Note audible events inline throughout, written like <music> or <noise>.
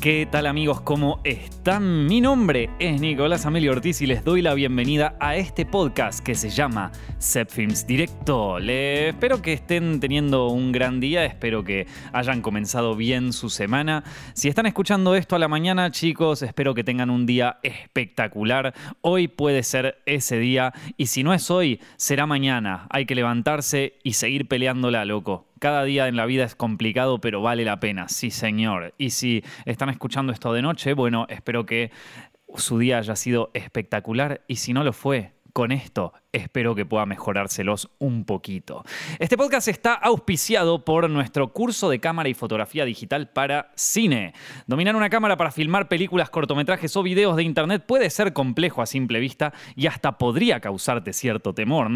¿Qué tal amigos? ¿Cómo están? Mi nombre es Nicolás Amelio Ortiz y les doy la bienvenida a este podcast que se llama Set Films Directo. Le espero que estén teniendo un gran día, espero que hayan comenzado bien su semana. Si están escuchando esto a la mañana, chicos, espero que tengan un día espectacular. Hoy puede ser ese día y si no es hoy, será mañana. Hay que levantarse y seguir peleándola, loco. Cada día en la vida es complicado, pero vale la pena, sí señor. Y si están escuchando esto de noche, bueno, espero que su día haya sido espectacular y si no lo fue, con esto espero que pueda mejorárselos un poquito. Este podcast está auspiciado por nuestro curso de cámara y fotografía digital para cine. Dominar una cámara para filmar películas, cortometrajes o videos de internet puede ser complejo a simple vista y hasta podría causarte cierto temor.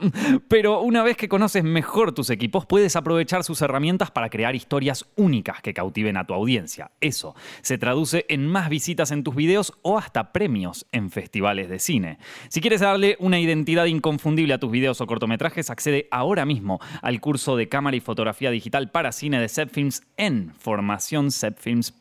<laughs> Pero una vez que conoces mejor tus equipos, puedes aprovechar sus herramientas para crear historias únicas que cautiven a tu audiencia. Eso se traduce en más visitas en tus videos o hasta premios en festivales de cine. Si quieres darle una identidad inconfundible a tus videos o cortometrajes, accede ahora mismo al curso de cámara y fotografía digital para cine de Zepfilms en formacioncepfilms.com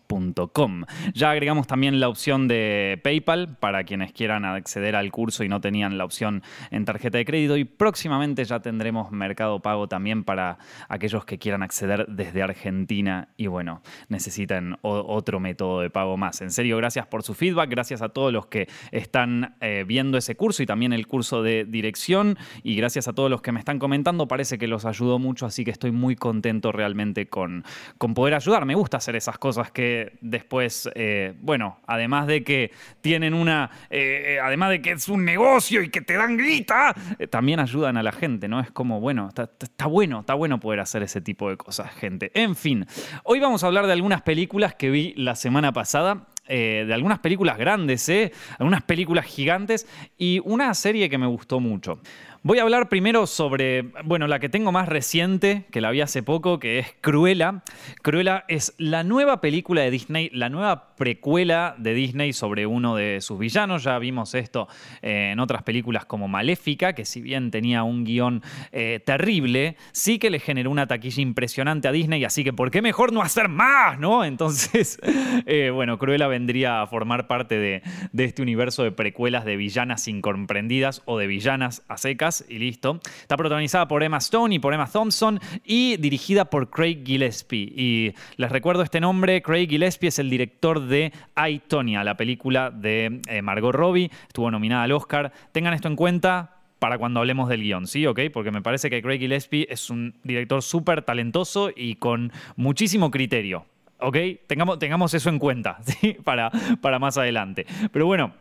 ya agregamos también la opción de PayPal para quienes quieran acceder al curso y no tenían la opción en tarjeta de crédito. Y próximamente ya tendremos Mercado Pago también para aquellos que quieran acceder desde Argentina y bueno, necesiten otro método de pago más. En serio, gracias por su feedback, gracias a todos los que están eh, viendo ese curso y también el curso de dirección y gracias a todos los que me están comentando. Parece que los ayudó mucho, así que estoy muy contento realmente con, con poder ayudar. Me gusta hacer esas cosas que después, eh, bueno, además de que tienen una, eh, eh, además de que es un negocio y que te dan grita, también ayudan a la gente, ¿no? Es como, bueno, está, está, bueno, está bueno poder hacer ese tipo de cosas, gente. En fin, hoy vamos a hablar de algunas películas que vi la semana pasada. De algunas películas grandes, ¿eh? algunas películas gigantes y una serie que me gustó mucho. Voy a hablar primero sobre, bueno, la que tengo más reciente, que la vi hace poco, que es Cruella. Cruella es la nueva película de Disney, la nueva precuela de Disney sobre uno de sus villanos. Ya vimos esto eh, en otras películas como Maléfica, que si bien tenía un guion eh, terrible, sí que le generó una taquilla impresionante a Disney, así que ¿por qué mejor no hacer más? ¿No? <laughs> Entonces, eh, bueno, Cruella vendría a formar parte de, de este universo de precuelas de villanas incomprendidas o de villanas a secas y listo. Está protagonizada por Emma Stone y por Emma Thompson y dirigida por Craig Gillespie. Y les recuerdo este nombre, Craig Gillespie es el director de I, la película de eh, Margot Robbie, estuvo nominada al Oscar. Tengan esto en cuenta, para cuando hablemos del guion, ¿sí? ¿Ok? Porque me parece que Craig Gillespie es un director súper talentoso y con muchísimo criterio. ¿Ok? Tengamos, tengamos eso en cuenta. <laughs> Para, para más adelante. Pero bueno,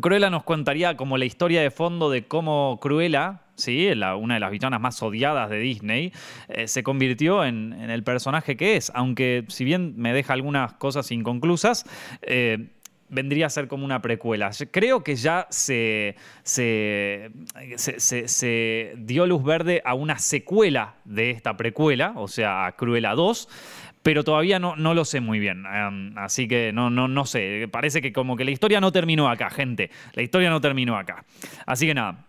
Cruella nos contaría como la historia de fondo de cómo Cruella, ¿sí? una de las villanas más odiadas de Disney, eh, se convirtió en, el personaje que es. Aunque si bien me deja algunas cosas inconclusas, eh, vendría a ser como una precuela. Creo que ya se, se, se, dio luz verde a una secuela de esta precuela, o sea, a Cruella 2 pero todavía no, no lo sé muy bien. Em, así que no, no, no sé. Parece que como que la historia no terminó acá, gente. La historia no terminó acá. Así que nada.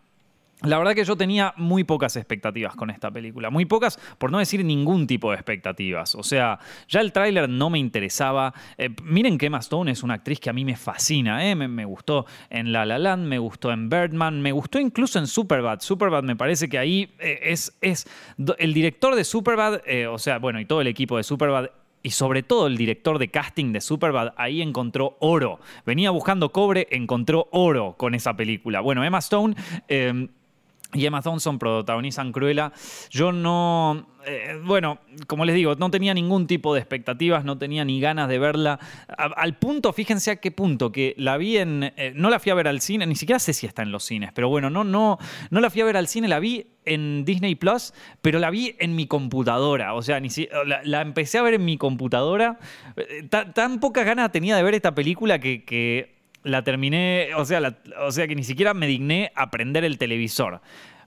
La verdad que yo tenía muy pocas expectativas con esta película, muy pocas, por no decir ningún tipo de expectativas. O sea, ya el tráiler no me interesaba. Eh, miren que Emma Stone es una actriz que a mí me fascina, ¿eh? me, gustó en La La Land, me gustó en Birdman, me gustó incluso en Superbad. Superbad me parece que ahí eh, es, es el director de Superbad, o sea, bueno, y todo el equipo de Superbad y sobre todo el director de casting de Superbad ahí encontró oro. Venía buscando cobre, encontró oro con esa película. Bueno, Emma Stone y Emma Thompson protagonizan Cruella. Yo no, eh, bueno, como les digo, no tenía ningún tipo de expectativas, no tenía ni ganas de verla. al punto, fíjense a qué punto, que la vi en, eh, no la fui a ver al cine, ni siquiera sé si está en los cines, pero bueno, no, no, no la fui a ver al cine, la vi en Disney Plus, pero la vi en mi computadora. O sea, ni la, empecé a ver en mi computadora. Eh, tan, pocas ganas tenía de ver esta película que la terminé, o sea, o sea que ni siquiera me digné a el televisor.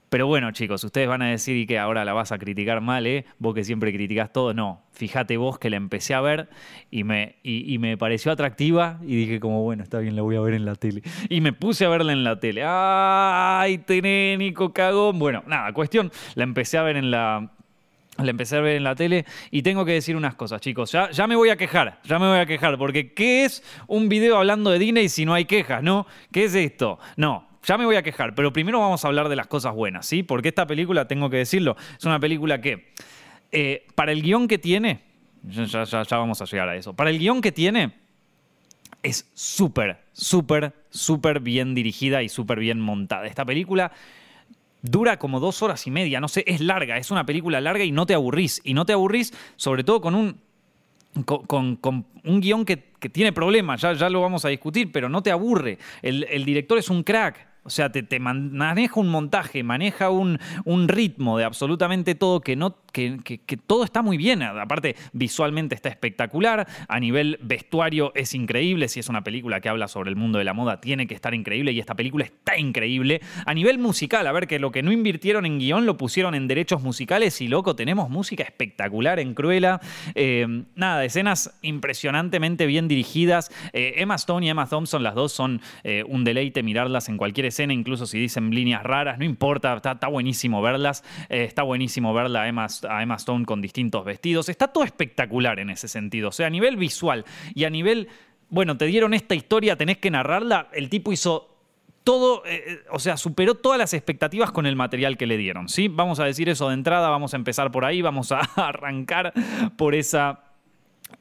Pero bueno, chicos, ustedes van a decir que ahora la vas a criticar mal, ¿eh? Vos que siempre criticas todo. No, fíjate vos que la empecé a ver y me, y, me pareció atractiva y dije como, bueno, está bien, la voy a ver en la tele. Y me puse a verla en la tele. ¡Ay, tenénico cagón! Bueno, nada, cuestión, la empecé a ver en la, La empecé a ver en la tele y tengo que decir unas cosas, chicos. Ya, ya me voy a quejar, ya me voy a quejar, porque ¿qué es un video hablando de Disney si no hay quejas, no? ¿Qué es esto? No, ya me voy a quejar, pero primero vamos a hablar de las cosas buenas, ¿sí? Porque esta película, tengo que decirlo, es una película que, eh, para el guion que tiene, ya, ya, ya vamos a llegar a eso, para el guion que tiene, es súper, súper, súper bien dirigida y súper bien montada. Esta película dura como dos horas y media, no sé, es larga, es una película larga y no te aburrís. Y no te aburrís sobre todo con un, con, un guion que, tiene problemas, ya, ya lo vamos a discutir, pero no te aburre. El, el director es un crack, o sea, te, maneja un montaje, maneja un, un, ritmo de absolutamente todo que, no, que, todo está muy bien. Aparte, visualmente está espectacular. A nivel vestuario es increíble. Si es una película que habla sobre el mundo de la moda, tiene que estar increíble. Y esta película está increíble. A nivel musical, a ver, que lo que no invirtieron en guion lo pusieron en derechos musicales. Y loco, tenemos música espectacular en Cruella. Eh, nada, escenas impresionantemente bien dirigidas. Eh, Emma Stone y Emma Thompson, las dos son eh, un deleite mirarlas en cualquier escena, incluso si dicen líneas raras, no importa, está, buenísimo verlas, eh, está buenísimo verla a Emma, Stone con distintos vestidos, está todo espectacular en ese sentido, o sea, a nivel visual y a nivel, bueno, te dieron esta historia, tenés que narrarla, el tipo hizo todo, eh, eh, o sea, superó todas las expectativas con el material que le dieron, ¿sí? Vamos a decir eso de entrada, vamos a empezar por ahí, vamos a <laughs> arrancar por esa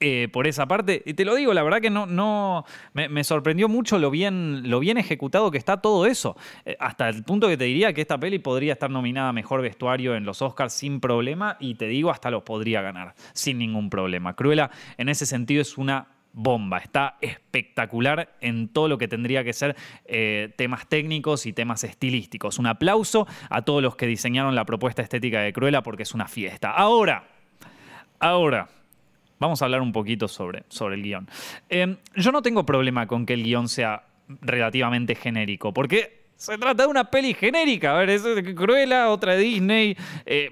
eh, por esa parte. Y te lo digo, la verdad que no, no me, sorprendió mucho lo bien, lo bien ejecutado que está todo eso. Eh, hasta el punto que te diría que esta peli podría estar nominada a Mejor Vestuario en los Oscars sin problema y te digo, hasta los podría ganar sin ningún problema. Cruella en ese sentido es una bomba, está espectacular en todo lo que tendría que ser eh, temas técnicos y temas estilísticos. Un aplauso a todos los que diseñaron la propuesta estética de Cruella porque es una fiesta. Ahora, ahora Vamos a hablar un poquito sobre, sobre el guion. Em, yo no tengo problema con que el guion sea relativamente genérico, porque se trata de una peli genérica. A ver, es Cruella, otra de Disney. Eh,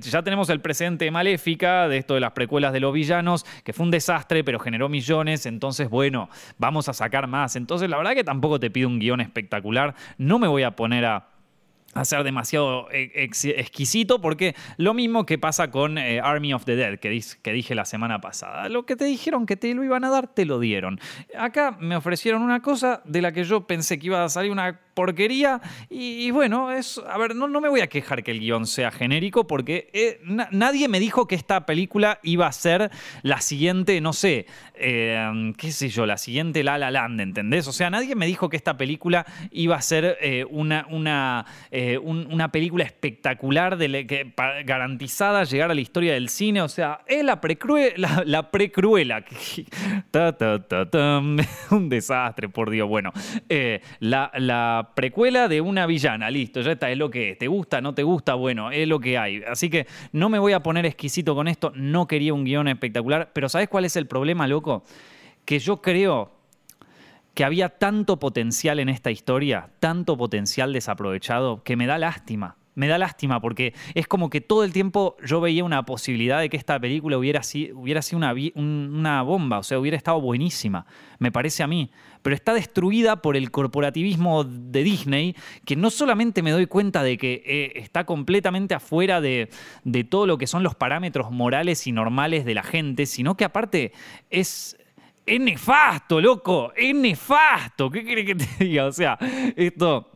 ya tenemos el presente Maléfica, de esto de las precuelas de los villanos, que fue un desastre, pero generó millones. Entonces, bueno, vamos a sacar más. Entonces, la verdad que tampoco te pido un guion espectacular. No me voy a poner a a ser demasiado eh, exquisito, porque lo mismo que pasa con eh, Army of the Dead, que, que, dije la semana pasada. Lo que te dijeron que te lo iban a dar, te lo dieron. Acá me ofrecieron una cosa de la que yo pensé que iba a salir una porquería. Y, bueno, es. A ver, no, no, me voy a quejar que el guion sea genérico, porque eh, nadie me dijo que esta película iba a ser la siguiente, no sé, eh, qué sé yo, la siguiente La La Land, ¿entendés? O sea, nadie me dijo que esta película iba a ser eh, una, una, una película espectacular que, garantizada llegar a la historia del cine. O sea, es la precruela. La, precruela. <laughs> <laughs> Un desastre, por Dios. Bueno, la, la precuela de una villana, listo, ya está, es lo que es. ¿Te gusta? ¿No te gusta? Bueno, es lo que hay. Así que no me voy a poner exquisito con esto, no quería un guion espectacular, pero ¿sabes cuál es el problema, loco? Que yo creo que había tanto potencial en esta historia, tanto potencial desaprovechado, que me da lástima me da lástima porque es como que todo el tiempo yo veía una posibilidad de que esta película hubiera, sido, hubiera sido una, una, bomba, o sea, hubiera estado buenísima, me parece a mí. Pero está destruida por el corporativismo de Disney, que no solamente me doy cuenta de que eh, está completamente afuera de, de todo lo que son los parámetros morales y normales de la gente, sino que aparte es es nefasto, loco, es nefasto. ¿Qué quiere que te diga? O sea, esto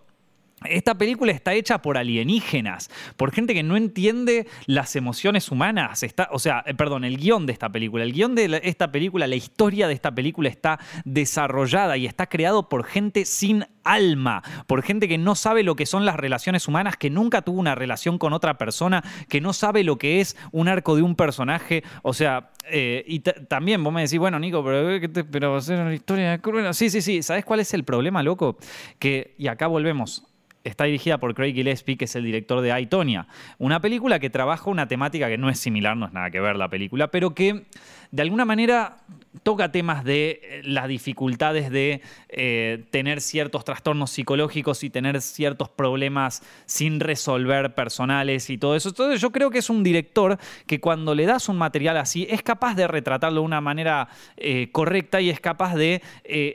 esta película está hecha por alienígenas, por gente que no entiende las emociones humanas. O sea, eh, perdón, el guion de esta película. El guion de esta película, la historia de esta película está desarrollada y está creado por gente sin alma, por gente que no sabe lo que son las relaciones humanas, que nunca tuvo una relación con otra persona, que no sabe lo que es un arco de un personaje. O sea, eh, y también vos me decís, bueno, Nico, pero, eh, pero va a ser una historia de Sí, sí, sí. ¿Sabes cuál es el problema, loco? Que, y acá volvemos está dirigida por Craig Gillespie, que es el director de Aitonia, una película que trabaja una temática que no es similar, no es nada que ver la película, pero que de alguna manera toca temas de eh, las dificultades de eh, tener ciertos trastornos psicológicos y tener ciertos problemas sin resolver personales y todo eso. Entonces yo creo que es un director que cuando le das un material así es capaz de retratarlo de una manera eh, correcta y es capaz de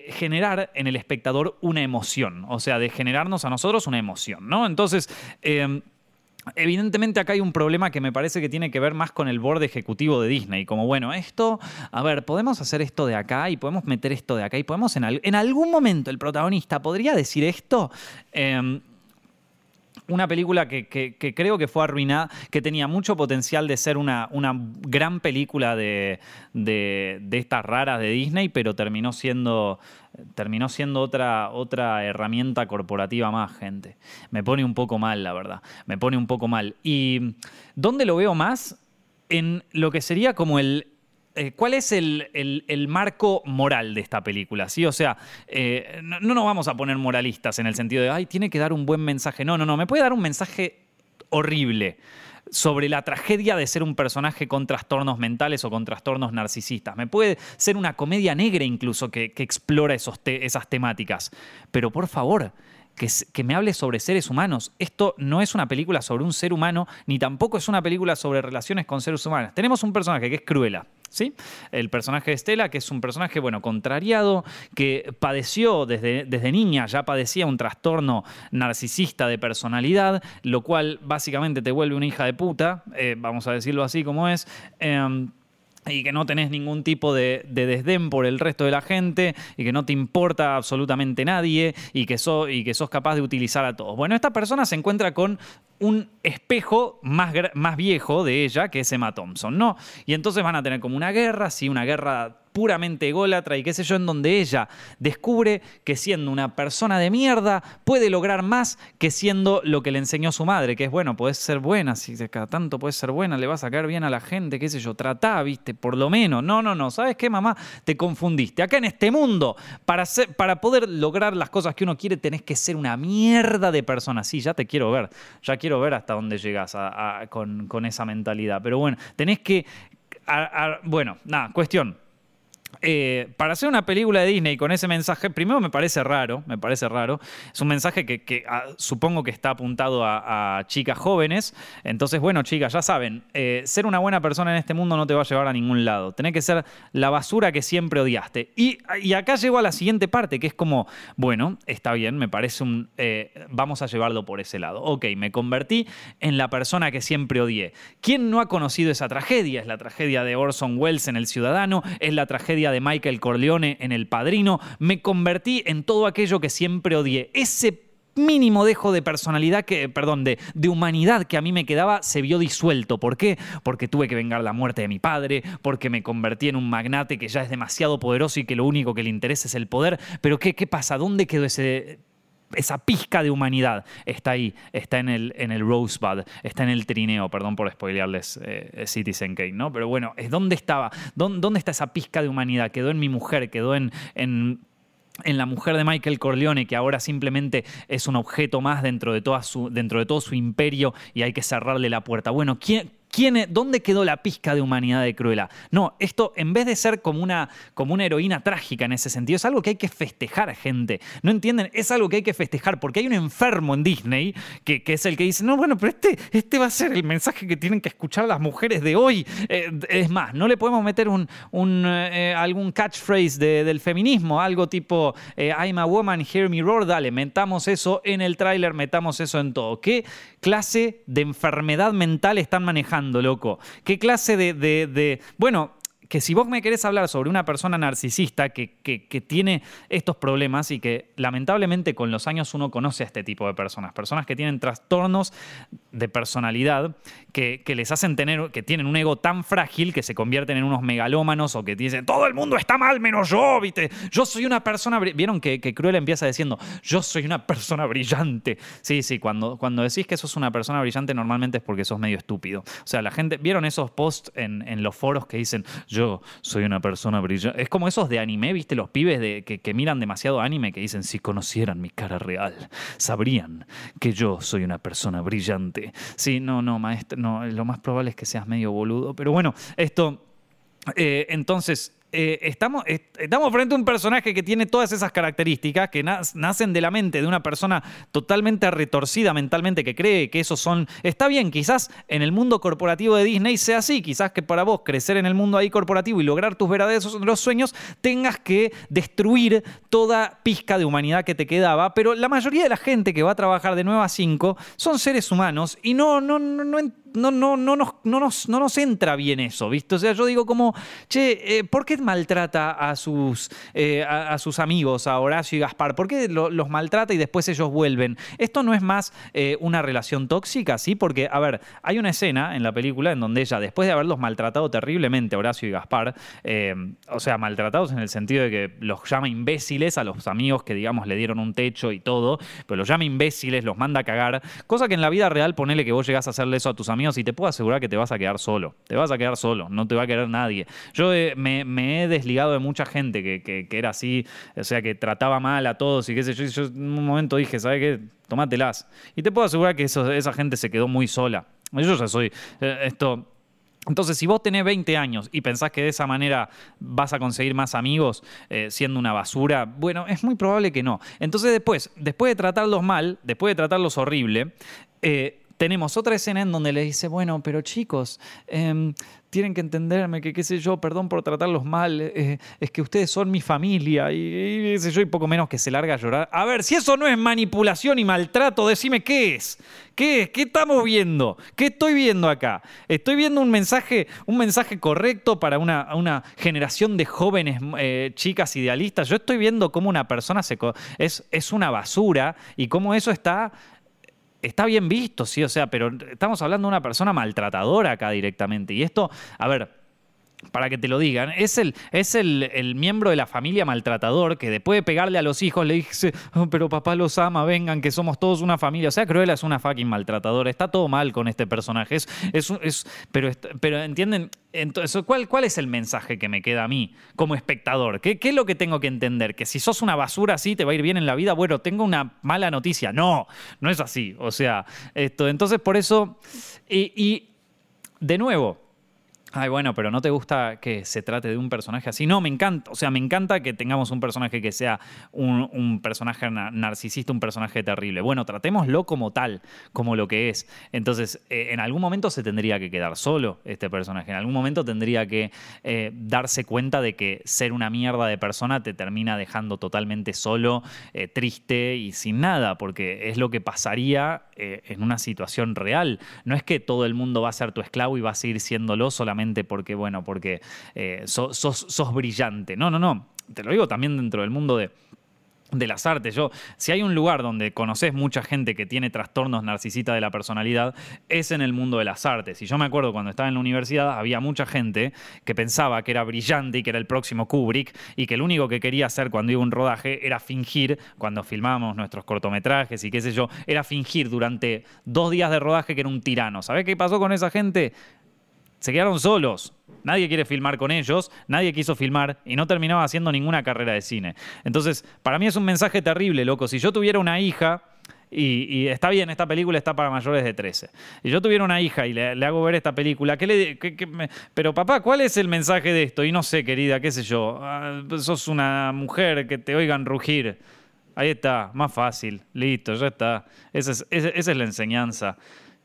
generar en el espectador una emoción, o sea, de generarnos a nosotros una emoción, ¿no? Entonces... Evidentemente acá hay un problema que me parece que tiene que ver más con el borde ejecutivo de Disney. Como, bueno, esto, a ver, podemos hacer esto de acá y podemos meter esto de acá y podemos en, en algún momento el protagonista podría decir esto. Em, una película que, creo que fue arruinada, que tenía mucho potencial de ser una, una gran película de, de, estas raras de Disney, pero terminó siendo, terminó siendo otra, otra herramienta corporativa más, gente. Me pone un poco mal, la verdad. Me pone un poco mal. ¿Y dónde lo veo más? En lo que sería como el, eh, ¿cuál es el, marco moral de esta película? ¿sí? O sea, eh, no, nos vamos a poner moralistas en el sentido de, ay, tiene que dar un buen mensaje. No, no, no, me puede dar un mensaje horrible sobre la tragedia de ser un personaje con trastornos mentales o con trastornos narcisistas. Me puede ser una comedia negra incluso que, explora esos esas temáticas. Pero por favor, que, que, me hable sobre seres humanos. Esto no es una película sobre un ser humano, ni tampoco es una película sobre relaciones con seres humanos. Tenemos un personaje que es Cruella, ¿sí? El personaje de Estela, que es un personaje, bueno, contrariado, que padeció desde, desde niña, ya padecía un trastorno narcisista de personalidad, lo cual básicamente te vuelve una hija de puta, eh, vamos a decirlo así como es. Em, y que no tenés ningún tipo de, desdén por el resto de la gente y que no te importa absolutamente nadie y que, y que sos capaz de utilizar a todos. Bueno, esta persona se encuentra con un espejo más, más viejo de ella, que es Emma Thompson, ¿no? Y entonces van a tener como una guerra, sí, una guerra puramente ególatra y qué sé yo, en donde ella descubre que siendo una persona de mierda puede lograr más que siendo lo que le enseñó su madre, que es bueno, puedes ser buena, si cada tanto puedes ser buena, le vas a caer bien a la gente, qué sé yo, tratá, viste, por lo menos. No, no, no, ¿sabes qué, mamá? Te confundiste. Acá en este mundo, para, para poder lograr las cosas que uno quiere, tenés que ser una mierda de persona. Sí, ya te quiero ver, ya quiero ver hasta dónde llegas con, con, esa mentalidad. Pero bueno, tenés que... bueno, nada, cuestión eh, para hacer una película de Disney con ese mensaje, primero me parece raro, me parece raro. Es un mensaje que, ah, supongo que está apuntado a, chicas jóvenes. Entonces, bueno, chicas, ya saben, eh, ser una buena persona en este mundo no te va a llevar a ningún lado. Tenés que ser la basura que siempre odiaste. Y, acá llego a la siguiente parte, que es como, bueno, está bien, me parece un... Eh, vamos a llevarlo por ese lado. Ok, me convertí en la persona que siempre odié. ¿Quién no ha conocido esa tragedia? Es la tragedia de Orson Welles en El Ciudadano, es la tragedia de Michael Corleone en El Padrino, me convertí en todo aquello que siempre odié. Ese mínimo dejo de personalidad que, perdón, de, de, humanidad que a mí me quedaba se vio disuelto. ¿Por qué? Porque tuve que vengar la muerte de mi padre, porque me convertí en un magnate que ya es demasiado poderoso y que lo único que le interesa es el poder. Pero ¿qué, qué pasa? ¿Dónde quedó ese esa pizca de humanidad está ahí, está en el, en el Rosebud, está en el trineo, perdón por spoilearles eh, Citizen Kane, ¿no? Pero bueno, ¿dónde estaba? ¿Dónde, está esa pizca de humanidad? Quedó en mi mujer, quedó en, en en la mujer de Michael Corleone, que ahora simplemente es un objeto más dentro de, toda su, dentro de todo su imperio y hay que cerrarle la puerta. Bueno, ¿quién, ¿Dónde quedó la pizca de humanidad de Cruella? No, esto en vez de ser como una, como una heroína trágica en ese sentido, es algo que hay que festejar, gente. ¿No entienden? Es algo que hay que festejar porque hay un enfermo en Disney que, es el que dice, no, bueno, pero este, este va a ser el mensaje que tienen que escuchar las mujeres de hoy. Eh, es más, no le podemos meter un, eh, algún catchphrase del feminismo, algo tipo eh, I'm a woman, hear me roar, dale, metamos eso en el tráiler, metamos eso en todo. ¿Qué clase de enfermedad mental están manejando? Loco? ¿Qué clase de, de, Bueno, que si vos me querés hablar sobre una persona narcisista que, que, tiene estos problemas y que lamentablemente con los años uno conoce a este tipo de personas, personas que tienen trastornos de personalidad que, que, les hacen tener, que tienen un ego tan frágil que se convierten en unos megalómanos o que dicen, todo el mundo está mal menos yo, ¿viste? Yo soy una persona, vieron que, que Cruel empieza diciendo, yo soy una persona brillante. Sí, sí, cuando, cuando decís que sos una persona brillante normalmente es porque sos medio estúpido. O sea, la gente, ¿vieron esos posts en, en los foros que dicen, yo soy una persona brillante. Es como esos de anime, ¿viste? Los pibes de, que, miran demasiado anime que dicen, si conocieran mi cara real, sabrían que yo soy una persona brillante. Sí, no, no, maestro, lo más probable es que seas medio boludo. Pero bueno, esto, eh, entonces, eh, estamos, estamos frente a un personaje que tiene todas esas características que nacen de la mente de una persona totalmente retorcida mentalmente que cree que esos son... Está bien, quizás en el mundo corporativo de Disney sea así, quizás que para vos crecer en el mundo ahí corporativo y lograr tus verdaderos sueños tengas que destruir toda pizca de humanidad que te quedaba, pero la mayoría de la gente que va a trabajar de 9 a 5 son seres humanos y no, no, no, no no, no, no, nos, no, nos, no nos entra bien eso, ¿viste? O sea, yo digo como, che, eh, ¿por qué maltrata a sus, eh, a, sus amigos, a Horacio y Gaspar? ¿Por qué los maltrata y después ellos vuelven? Esto no es más eh, una relación tóxica, ¿sí? Porque, a ver, hay una escena en la película en donde ella, después de haberlos maltratado terriblemente, Horacio y Gaspar, o sea, maltratados en el sentido de que los llama imbéciles a los amigos que, digamos, le dieron un techo y todo, pero los llama imbéciles, los manda a cagar, cosa que en la vida real ponele que vos llegás a hacerle eso a tus amigos y te puedo asegurar que te vas a quedar solo. Te vas a quedar solo, no te va a querer nadie. Yo eh, me, he desligado de mucha gente que, era así, o sea, que trataba mal a todos y qué sé yo. Yo en un momento dije, ¿sabes qué? Tomátelas. Y te puedo asegurar que esa gente se quedó muy sola. Yo ya soy eh, esto. Entonces, si vos tenés 20 años y pensás que de esa manera vas a conseguir más amigos eh, siendo una basura, bueno, es muy probable que no. Entonces, después, después de tratarlos mal, después de tratarlos horrible, eh, tenemos otra escena en donde le dice, bueno, pero chicos, em, tienen que entenderme que qué sé yo, perdón por tratarlos mal, eh, es que ustedes son mi familia y, qué sé yo, y poco menos que se larga a llorar. A ver, si eso no es manipulación y maltrato, decime qué es. ¿Qué es? ¿Qué estamos viendo? ¿Qué estoy viendo acá? Estoy viendo un mensaje, un mensaje correcto para una, una generación de jóvenes eh, chicas idealistas. Yo estoy viendo cómo una persona se, es, es una basura y cómo eso está está bien visto, sí, o sea, pero estamos hablando de una persona maltratadora acá directamente. Y esto, a ver, para que te lo digan, es el, es el, miembro de la familia maltratador que después de pegarle a los hijos le dice, oh, pero papá los ama, vengan, que somos todos una familia. O sea, Cruella es una fucking maltratadora. Está todo mal con este personaje. Es, es, pero, pero entienden, entonces, ¿cuál, ¿cuál es el mensaje que me queda a mí como espectador? ¿Qué, ¿Qué es lo que tengo que entender? ¿Que si sos una basura así te va a ir bien en la vida? Bueno, tengo una mala noticia. No, no es así. O sea, esto, entonces por eso, y de nuevo, ay, bueno, pero no te gusta que se trate de un personaje así. No, me encanta, o sea, me encanta que tengamos un personaje que sea un, personaje narcisista, un personaje terrible. Bueno, tratémoslo como tal, como lo que es. Entonces, eh, en algún momento se tendría que quedar solo este personaje, en algún momento tendría que eh, darse cuenta de que ser una mierda de persona te termina dejando totalmente solo, eh, triste y sin nada, porque es lo que pasaría en una situación real. No es que todo el mundo va a ser tu esclavo y va a seguir siéndolo solamente porque, bueno, porque eh, sos, brillante. No, no, no. Te lo digo también dentro del mundo de, de las artes. Yo, si hay un lugar donde conoces mucha gente que tiene trastornos narcisistas de la personalidad, es en el mundo de las artes. Y yo me acuerdo cuando estaba en la universidad, había mucha gente que pensaba que era brillante y que era el próximo Kubrick y que lo único que quería hacer cuando iba a un rodaje era fingir, cuando filmábamos nuestros cortometrajes y qué sé yo, era fingir durante dos días de rodaje que era un tirano. ¿Sabés qué pasó con esa gente? Se quedaron solos. Nadie quiere filmar con ellos, nadie quiso filmar y no terminaba haciendo ninguna carrera de cine. Entonces, para mí es un mensaje terrible, loco. Si yo tuviera una hija, y, está bien, esta película está para mayores de 13. Y yo tuviera una hija y le, hago ver esta película, ¿qué le, pero papá, ¿cuál es el mensaje de esto? Y no sé, querida, qué sé yo, ah, sos una mujer que te oigan rugir. Ahí está, más fácil, listo, ya está. Esa es, esa es la enseñanza.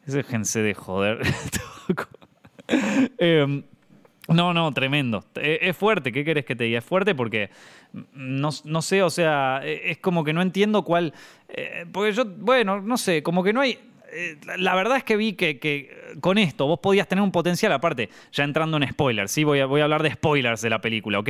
Déjense de joder. <laughs> <laughs> Em, no, no, tremendo. E, es fuerte, ¿qué querés que te diga? Es fuerte porque no, sé, o sea, e, es como que no entiendo cuál. Eh, porque yo, bueno, no sé, como que no hay. Eh, la verdad es que vi que, con esto vos podías tener un potencial, aparte, ya entrando en spoilers, ¿sí? Voy a, voy a hablar de spoilers de la película, ¿ok?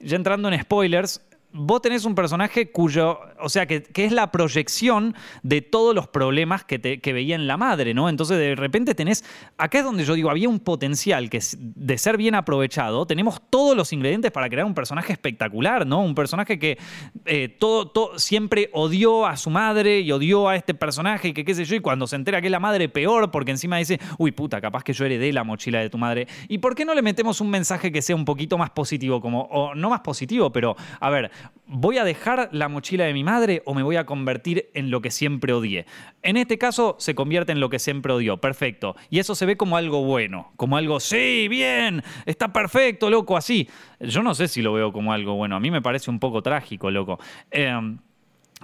Ya entrando en spoilers, vos tenés un personaje cuyo, o sea, que, es la proyección de todos los problemas que, te, que, veía en la madre, ¿no? Entonces de repente tenés, acá es donde yo digo, había un potencial que de ser bien aprovechado, tenemos todos los ingredientes para crear un personaje espectacular, ¿no? Un personaje que eh, todo, todo, siempre odió a su madre y odió a este personaje y que qué sé yo, y cuando se entera que es la madre peor, porque encima dice, uy puta, capaz que yo heredé la mochila de tu madre. ¿Y por qué no le metemos un mensaje que sea un poquito más positivo? Como, o no más positivo, pero, a ver, ¿voy a dejar la mochila de mi madre o me voy a convertir en lo que siempre odié? En este caso se convierte en lo que siempre odió, perfecto. Y eso se ve como algo bueno, como algo, sí, bien, está perfecto, loco, así. Yo no sé si lo veo como algo bueno, a mí me parece un poco trágico, loco. Em,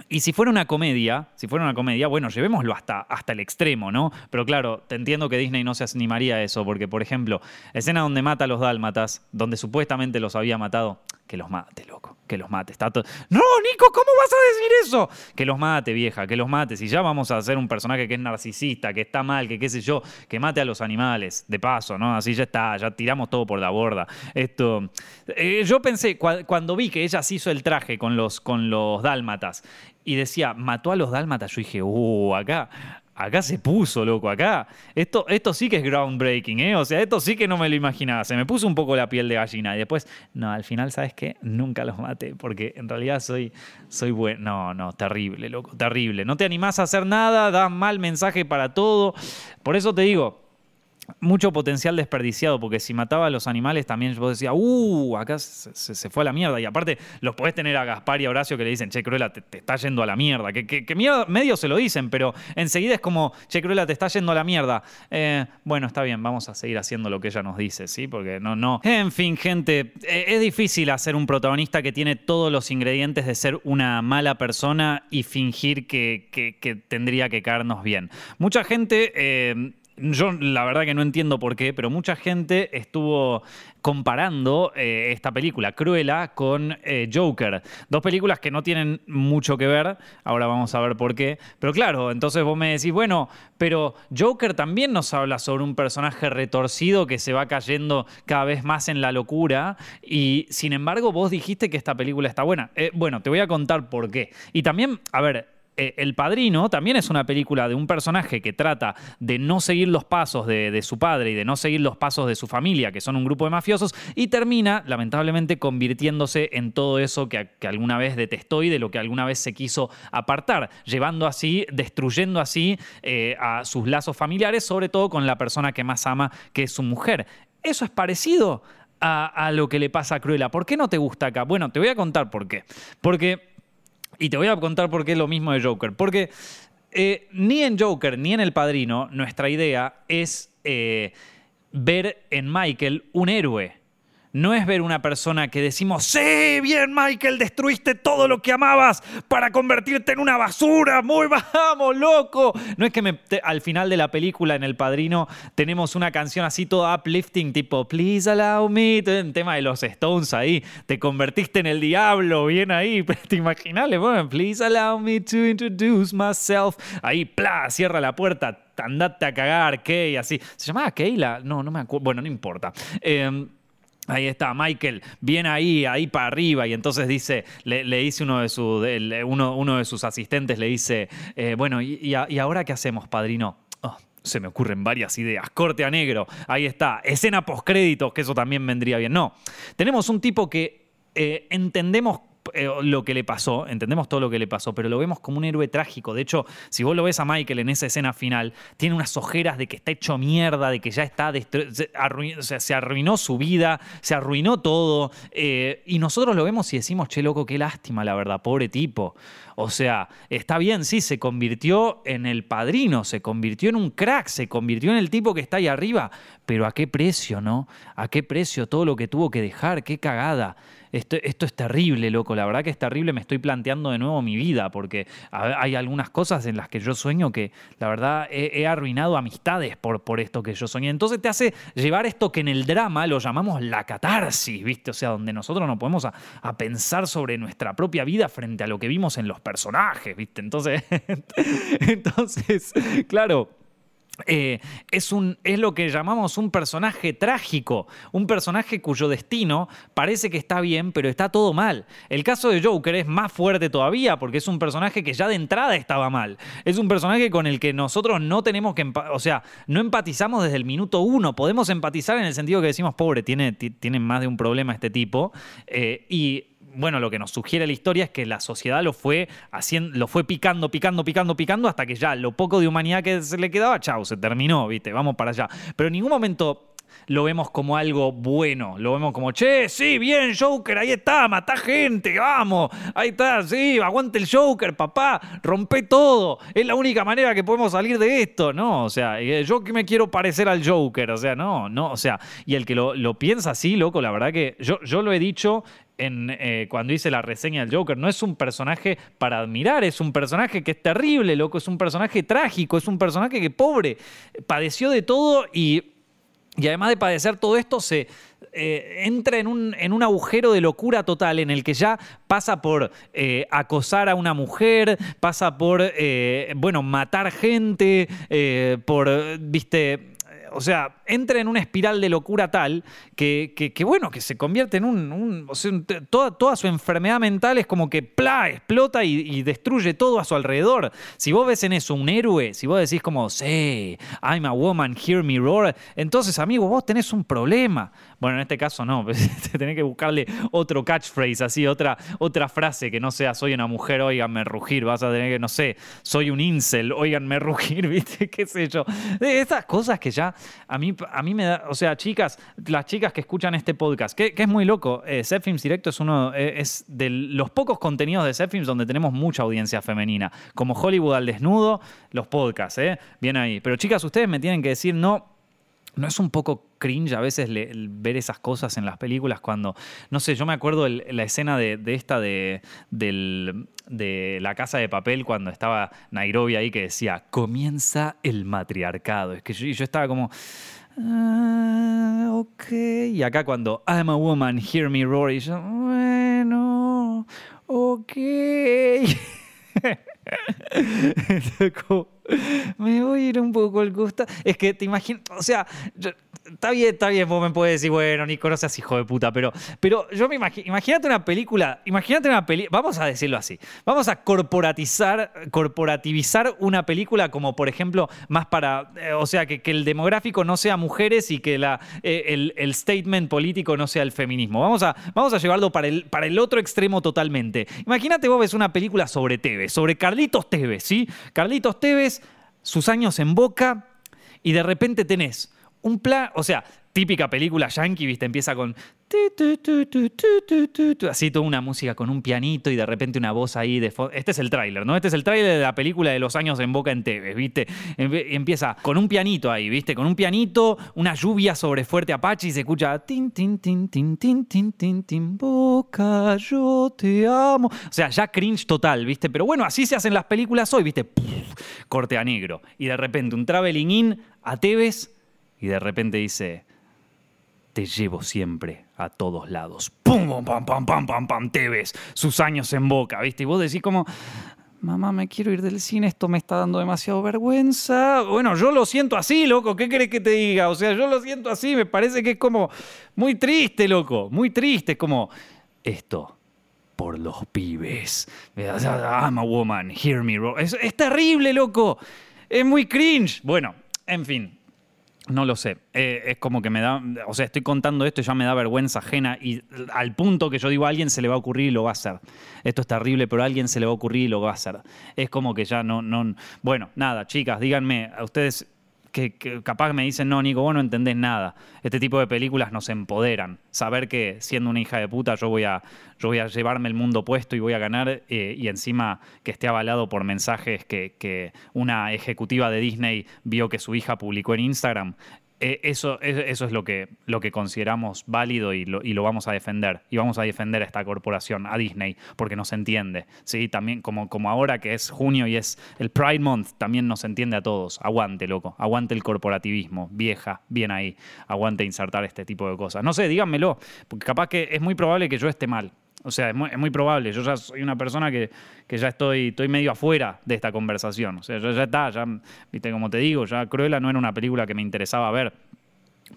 y si fuera una comedia, si fuera una comedia, bueno, llevémoslo hasta, hasta el extremo, ¿no? Pero claro, te entiendo que Disney no se animaría a eso, porque, por ejemplo, escena donde mata a los dálmatas, donde supuestamente los había matado, que los mate, loco, que los mate. Está. No, Nico, ¿cómo vas a decir eso? Que los mate, vieja, que los mate. Si ya vamos a hacer un personaje que es narcisista, que está mal, que qué sé yo, que mate a los animales, de paso, ¿no? Así ya está, ya tiramos todo por la borda. Esto. Eh, yo pensé, cuando vi que ella se hizo el traje con los, con los dálmatas y decía, mató a los dálmatas, yo dije, uh, acá, acá se puso, loco, acá. Esto, esto sí que es groundbreaking, ¿eh? O sea, esto sí que no me lo imaginaba. Se me puso un poco la piel de gallina. Y después, no, al final, ¿sabes qué? Nunca los maté, porque en realidad soy, soy bueno. No, no, terrible, loco, terrible. No te animás a hacer nada, das mal mensaje para todo. Por eso te digo, mucho potencial desperdiciado, porque si mataba a los animales también yo decía, uh, acá se, fue a la mierda. Y aparte, los podés tener a Gaspar y a Horacio que le dicen, che, Cruella, te, está yendo a la mierda. Que, que, medio se lo dicen, pero enseguida es como, che, Cruella, te está yendo a la mierda. Eh, bueno, está bien, vamos a seguir haciendo lo que ella nos dice, ¿sí? Porque no, no. En fin, gente, eh, es difícil hacer un protagonista que tiene todos los ingredientes de ser una mala persona y fingir que, tendría que caernos bien. Mucha gente eh, yo la verdad que no entiendo por qué, pero mucha gente estuvo comparando eh, esta película, Cruella, con eh, Joker. Dos películas que no tienen mucho que ver, ahora vamos a ver por qué. Pero claro, entonces vos me decís, bueno, pero Joker también nos habla sobre un personaje retorcido que se va cayendo cada vez más en la locura y sin embargo vos dijiste que esta película está buena. Eh, bueno, te voy a contar por qué. Y también, a ver, eh, el Padrino también es una película de un personaje que trata de no seguir los pasos de, su padre y de no seguir los pasos de su familia, que son un grupo de mafiosos, y termina, lamentablemente, convirtiéndose en todo eso que, alguna vez detestó y de lo que alguna vez se quiso apartar, llevando así, destruyendo así eh, a sus lazos familiares, sobre todo con la persona que más ama, que es su mujer. Eso es parecido a, a lo que le pasa a Cruella. ¿Por qué no te gusta acá? Bueno, te voy a contar por qué. Porque y te voy a contar por qué es lo mismo de Joker. Porque eh, ni en Joker ni en El Padrino nuestra idea es eh, ver en Michael un héroe no es ver una persona que decimos, sí, bien Michael, destruiste todo lo que amabas para convertirte en una basura, muy vamos, loco. No es que al final de la película, en El Padrino, tenemos una canción así toda uplifting, tipo, please allow me, un tema de los Stones ahí, te convertiste en el diablo, bien ahí, <laughs> te imaginas, bueno, please allow me to introduce myself, ahí, pla, cierra la puerta, andate a cagar, Kay, así. ¿Se llamaba Kayla? No, no me acuerdo, bueno, no importa. Eh, Ahí está, Michael, viene ahí, ahí para arriba, y entonces dice, le, dice uno de, uno de, sus asistentes, le dice, eh, bueno, y, ahora qué hacemos, padrino? Oh, se me ocurren varias ideas. Corte a negro, ahí está. Escena postcréditos, que eso también vendría bien. No, tenemos un tipo que eh, entendemos eh, lo que le pasó, entendemos todo lo que le pasó, pero lo vemos como un héroe trágico. De hecho, si vos lo ves a Michael en esa escena final, tiene unas ojeras de que está hecho mierda, de que ya está, se, se arruinó su vida, se arruinó todo. Eh, y nosotros lo vemos y decimos, che, loco, qué lástima, la verdad, pobre tipo. O sea, está bien, sí, se convirtió en el padrino, se convirtió en un crack, se convirtió en el tipo que está ahí arriba, pero ¿a qué precio, no? ¿A qué precio todo lo que tuvo que dejar? ¡Qué cagada! Esto, es terrible, loco. La verdad que es terrible. Me estoy planteando de nuevo mi vida porque hay algunas cosas en las que yo sueño que la verdad he, arruinado amistades por, por esto que yo soñé. Entonces te hace llevar esto que en el drama lo llamamos la catarsis, ¿viste? O sea, donde nosotros nos podemos a pensar sobre nuestra propia vida frente a lo que vimos en los personajes, ¿viste? Entonces, <laughs> entonces claro eh, es, un, es lo que llamamos un personaje trágico, un personaje cuyo destino parece que está bien, pero está todo mal. El caso de Joker es más fuerte todavía porque es un personaje que ya de entrada estaba mal. Es un personaje con el que nosotros no tenemos que, o sea, no empatizamos desde el minuto uno. Podemos empatizar en el sentido que decimos, pobre, tiene, tiene más de un problema este tipo. Eh, y bueno, lo que nos sugiere la historia es que la sociedad lo fue haciendo, lo fue picando, picando, picando, picando, hasta que ya lo poco de humanidad que se le quedaba, chau, se terminó, viste, vamos para allá. Pero en ningún momento lo vemos como algo bueno. Lo vemos como, che, sí, bien, Joker, ahí está, mata gente, vamos. Ahí está, sí, aguante el Joker, papá, rompe todo. Es la única manera que podemos salir de esto, ¿no? O sea, eh, yo que me quiero parecer al Joker, o sea, no, no, o sea, y el que lo, lo piensa así, loco, la verdad que yo, yo lo he dicho eh, cuando hice la reseña del Joker. No es un personaje para admirar, es un personaje que es terrible, loco, es un personaje trágico, es un personaje que pobre, padeció de todo y y además de padecer todo esto, se eh, entra en un, en un, agujero de locura total en el que ya pasa por eh, acosar a una mujer, pasa por, bueno, matar gente, por, viste, o sea, entra en una espiral de locura tal que, que, bueno, que se convierte en un... toda, su enfermedad mental es como que explota y, destruye todo a su alrededor. Si vos ves en eso un héroe, si vos decís como, sí, I'm a woman, hear me roar, entonces, amigo, vos tenés un problema. Bueno, en este caso no, <laughs> tenés que buscarle otro catchphrase, así, otra, otra frase que no sea soy una mujer, óiganme rugir, vas a tener que, no sé, soy un incel, óiganme rugir, <laughs> ¿viste? ¿Qué sé yo? Esas cosas que ya a mí, a mí me da, o sea, chicas, las chicas que escuchan este podcast, que, es muy loco, eh, Films Directo es uno, eh, es de los pocos contenidos de Set Films donde tenemos mucha audiencia femenina, como Hollywood al desnudo, los podcasts, ¿eh? Bien ahí. Pero chicas, ustedes me tienen que decir, no, ¿No es un poco cringe a veces ver esas cosas en las películas cuando, no sé, yo me acuerdo la escena de, esta de, la casa de papel cuando estaba Nairobi ahí que decía, comienza el matriarcado. Es que yo, yo estaba como... Ah, ok. Y acá cuando I'm a woman, hear me roar, y yo, bueno, ok. <laughs> <laughs> me voy a ir un poco al gusto. Es que te imagino, o sea, está bien, está bien, vos me puedes decir, bueno, Nico, no seas hijo de puta, pero, pero yo me imagino, imagínate una película, imagínate una película, vamos a decirlo así, vamos a corporatizar, corporativizar una película como, por ejemplo, más para, eh, o sea, que, el demográfico no sea mujeres y que la, eh, el, el, statement político no sea el feminismo. Vamos a, vamos a llevarlo para el, para el otro extremo totalmente. Imagínate vos ves una película sobre Tevez, sobre Carlitos Tevez, ¿sí? Carlitos Tevez sus años en boca y de repente tenés un plan, o sea, típica película yankee, ¿viste? Empieza con. Así toda una música con un pianito y de repente una voz ahí de Este es el tráiler, ¿no? Este es el tráiler de la película de los años en Boca en TV, ¿viste? Empieza con un pianito ahí, ¿viste? Con un pianito, una lluvia sobre Fuerte Apache y se escucha. Tin, tin, tin, tin, tin, tin, tin, tin, Boca, yo te amo. O sea, ya cringe total, ¿viste? Pero bueno, así se hacen las películas hoy, ¿viste? Corte a negro. Y de repente un traveling in a Tevez y de repente dice te llevo siempre a todos lados. ¡Pum! ¡Pam, pam, pam, pam, pam! Te ves sus años en boca, ¿viste? Y vos decís como, mamá, me quiero ir del cine, esto me está dando demasiado vergüenza. Bueno, yo lo siento así, loco, ¿qué querés que te diga? O sea, yo lo siento así, me parece que es como muy triste, loco, muy triste, como esto por los pibes. I'm a woman, hear me. Es, es terrible, loco. Es muy cringe. Bueno, en fin, no lo sé. Eh, es como que me da. O sea, estoy contando esto y ya me da vergüenza ajena. Y al punto que yo digo, a alguien se le va a ocurrir y lo va a hacer. Esto es terrible, pero a alguien se le va a ocurrir y lo va a hacer. Es como que ya no. no bueno, nada, chicas, díganme, a ustedes que, capaz me dicen, no, Nico, vos no entendés nada. Este tipo de películas nos empoderan. Saber que siendo una hija de puta yo voy a, yo voy a llevarme el mundo puesto y voy a ganar eh, y encima que esté avalado por mensajes que, que una ejecutiva de Disney vio que su hija publicó en Instagram. Eh, eso, eso es lo que, lo que consideramos válido y lo, y lo, vamos a defender. Y vamos a defender a esta corporación, a Disney, porque nos entiende. ¿sí? También, como, como ahora que es junio y es el Pride Month, también nos entiende a todos. Aguante, loco. Aguante el corporativismo. Vieja, bien ahí. Aguante insertar este tipo de cosas. No sé, díganmelo, porque capaz que es muy probable que yo esté mal. O sea, es muy, probable. Yo ya soy una persona que, ya estoy, estoy medio afuera de esta conversación. O sea, ya, ya está, ya, viste, como te digo, ya Cruella no era una película que me interesaba ver.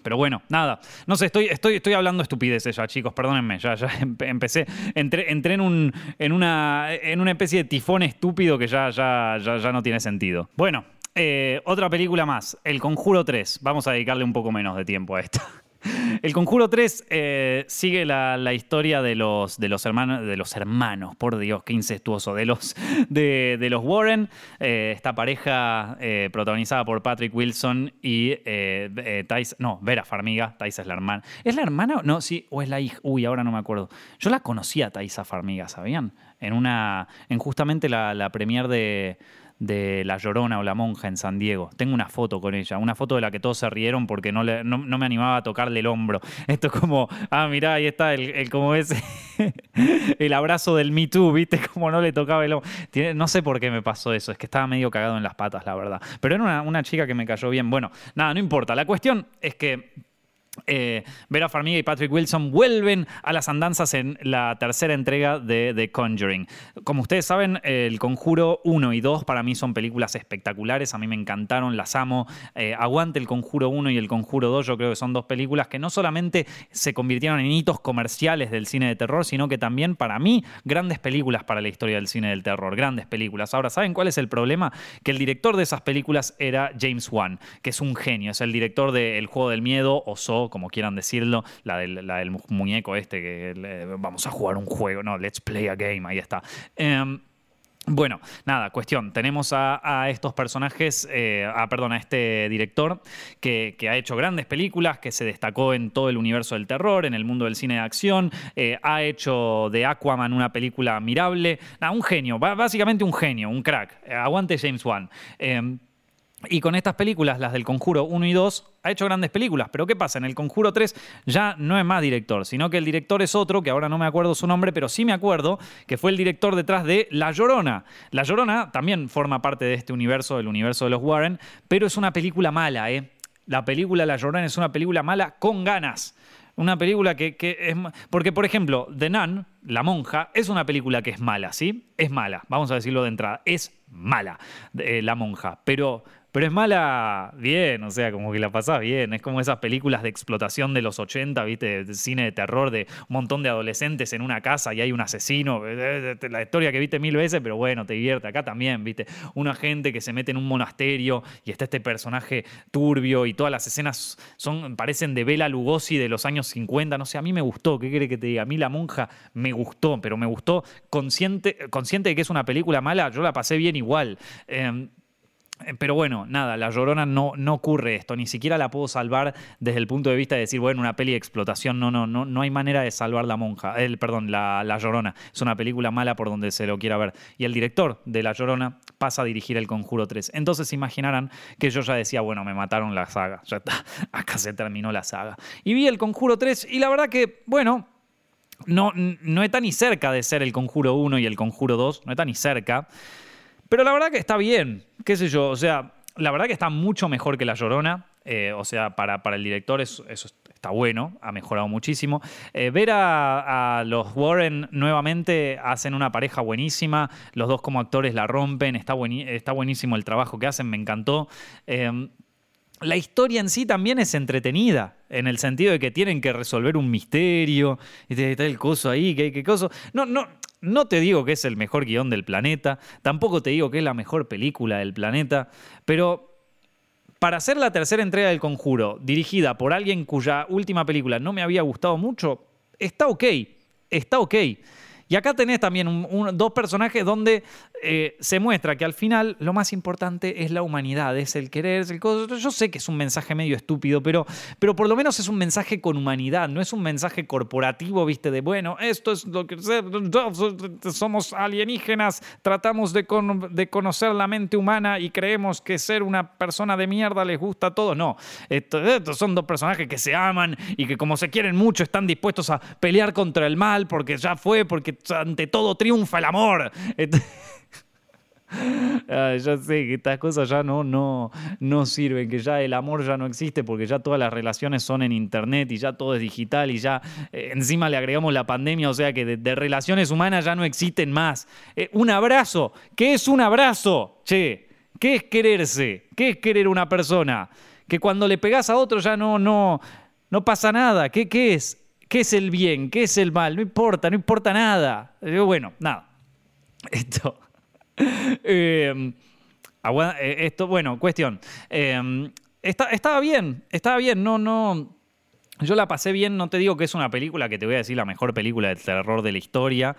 Pero bueno, nada. No sé, estoy, estoy, estoy hablando estupideces ya, chicos, perdónenme. Ya, ya <laughs> empecé. Entré, entré en, un, en, una, en una especie de tifón estúpido que ya, ya, ya, no tiene sentido. Bueno, eh, otra película más. El Conjuro 3. Vamos a dedicarle un poco menos de tiempo a esta. <laughs> El Conjuro 3 eh, sigue la, historia de los, de los hermanos, de los hermanos, por Dios, qué incestuoso, de los, <laughs> de, los Warren, eh, esta pareja eh, protagonizada por Patrick Wilson y Thais, no, Vera Farmiga, Thais es la hermana. ¿Es la hermana? No, sí, o es la hija, uy, ahora no me acuerdo. Yo la conocía Thaisa Farmiga, ¿sabían? En una, en justamente la, la premier de de La Llorona o La Monja en San Diego. Tengo una foto con ella, una foto de la que todos se rieron porque no, no, me animaba a tocarle el hombro. <laughs> Esto es como, ah, mirá, ahí está el, como ese, <laughs> el abrazo del Me Too, ¿viste? <laughs> Como no le tocaba el hombro. no sé por qué me pasó eso, es que estaba medio cagado en las patas, la verdad. Pero era una, una chica que me cayó bien. Bueno, nada, no importa. La cuestión es que eh, Vera Farmiga y Patrick Wilson vuelven a las andanzas en la tercera entrega de The Conjuring. Como ustedes saben, El Conjuro 1 y 2 para mí son películas espectaculares, a mí me encantaron, las amo. Eh, aguante El Conjuro 1 y El Conjuro 2, yo creo que son dos películas que no solamente se convirtieron en hitos comerciales del cine de terror, sino que también para mí grandes películas para la historia del cine del terror, grandes películas. Ahora, ¿saben cuál es el problema? Que el director de esas películas era James Wan, que es un genio, es el director de El Juego del Miedo, Como quieran decirlo, la del, muñeco este que vamos a jugar un juego, no, let's play a game, ahí está. Em, bueno, nada, cuestión. Tenemos a, estos personajes, eh, a, perdón, a este director que, ha hecho grandes películas, que se destacó en todo el universo del terror, en el mundo del cine de acción. Eh, ha hecho de Aquaman una película admirable. Nada, un genio, básicamente un genio, un crack. aguante James Wan. Em, y con estas películas, las del Conjuro 1 y 2, ha hecho grandes películas. Pero ¿qué pasa? En el Conjuro 3 ya no es más director, sino que el director es otro, que ahora no me acuerdo su nombre, pero sí me acuerdo que fue el director detrás de La Llorona. La Llorona también forma parte de este universo, del universo de los Warren, pero es una película mala, ¿eh? La película La Llorona es una película mala con ganas. Una película que, es... Porque, por ejemplo, The Nun, La Monja, es una película que es mala, ¿sí? Es mala, vamos a decirlo de entrada. Es mala, eh, La Monja. Pero pero es mala bien, o sea, como que la pasás bien. Es como esas películas de explotación de los 80, ¿viste? Cine de terror de un montón de adolescentes en una casa y hay un asesino. La historia que viste mil veces, pero bueno, te divierte. Acá también, ¿viste? Una gente que se mete en un monasterio y está este personaje turbio y todas las escenas son, parecen de Bela Lugosi de los años 50. No sé, a mí me gustó. ¿Qué quiere que te diga? A mí La Monja me gustó, pero me gustó consciente, consciente de que es una película mala. Yo la pasé bien igual. Em, eh, pero bueno, nada, La Llorona no, no ocurre esto, ni siquiera la puedo salvar desde el punto de vista de decir, bueno, una peli de explotación, no, no, no, no hay manera de salvar la monja, el, perdón, la, la Llorona, es una película mala por donde se lo quiera ver. Y el director de La Llorona pasa a dirigir El Conjuro 3. Entonces imaginarán que yo ya decía, bueno, me mataron la saga, ya está, <laughs> acá se terminó la saga. Y vi El Conjuro 3 y la verdad que, bueno, no, no está ni cerca de ser El Conjuro 1 y El Conjuro 2, no está ni cerca. Pero la verdad que está bien, qué sé yo, o sea, la verdad que está mucho mejor que La Llorona. Eh, o sea, para, para el director eso, está bueno, ha mejorado muchísimo. Eh, ver a, los Warren nuevamente hacen una pareja buenísima, los dos como actores la rompen, está, está buenísimo el trabajo que hacen, me encantó. Eh, la historia en sí también es entretenida, en el sentido de que tienen que resolver un misterio, y está el coso ahí, que qué coso. No, no, no te digo que es el mejor guion del planeta, tampoco te digo que es la mejor película del planeta, pero para hacer la tercera entrega del Conjuro, dirigida por alguien cuya última película no me había gustado mucho, está ok, está ok. Y acá tenés también dos personajes donde eh, se muestra que al final lo más importante es la humanidad, es el querer, el Yo sé que es un mensaje medio estúpido, pero, pero por lo menos es un mensaje con humanidad, no es un mensaje corporativo, viste, de bueno, esto es lo que somos alienígenas, tratamos de, de conocer la mente humana y creemos que ser una persona de mierda les gusta a todos. No, estos son dos personajes que se aman y que como se quieren mucho están dispuestos a pelear contra el mal porque ya fue, porque ante todo triunfa el amor. ya sé que estas cosas ya no, no, no sirven, que ya el amor ya no existe porque ya todas las relaciones son en internet y ya todo es digital y ya eh, encima le agregamos la pandemia, o sea que de, relaciones humanas ya no existen más. Eh, un abrazo, ¿qué es un abrazo? Che, ¿qué es quererse? ¿Qué es querer una persona? Que cuando le pegas a otro ya no, no, no pasa nada. ¿Qué, qué es? ¿Qué es el bien? ¿Qué es el mal? No importa, no importa nada. Bueno, nada. <laughs> Esto. Em, eh, esto, bueno, cuestión. Em, estaba bien, estaba bien, no, no. Yo la pasé bien, no te digo que es una película que te voy a decir la mejor película de terror de la historia.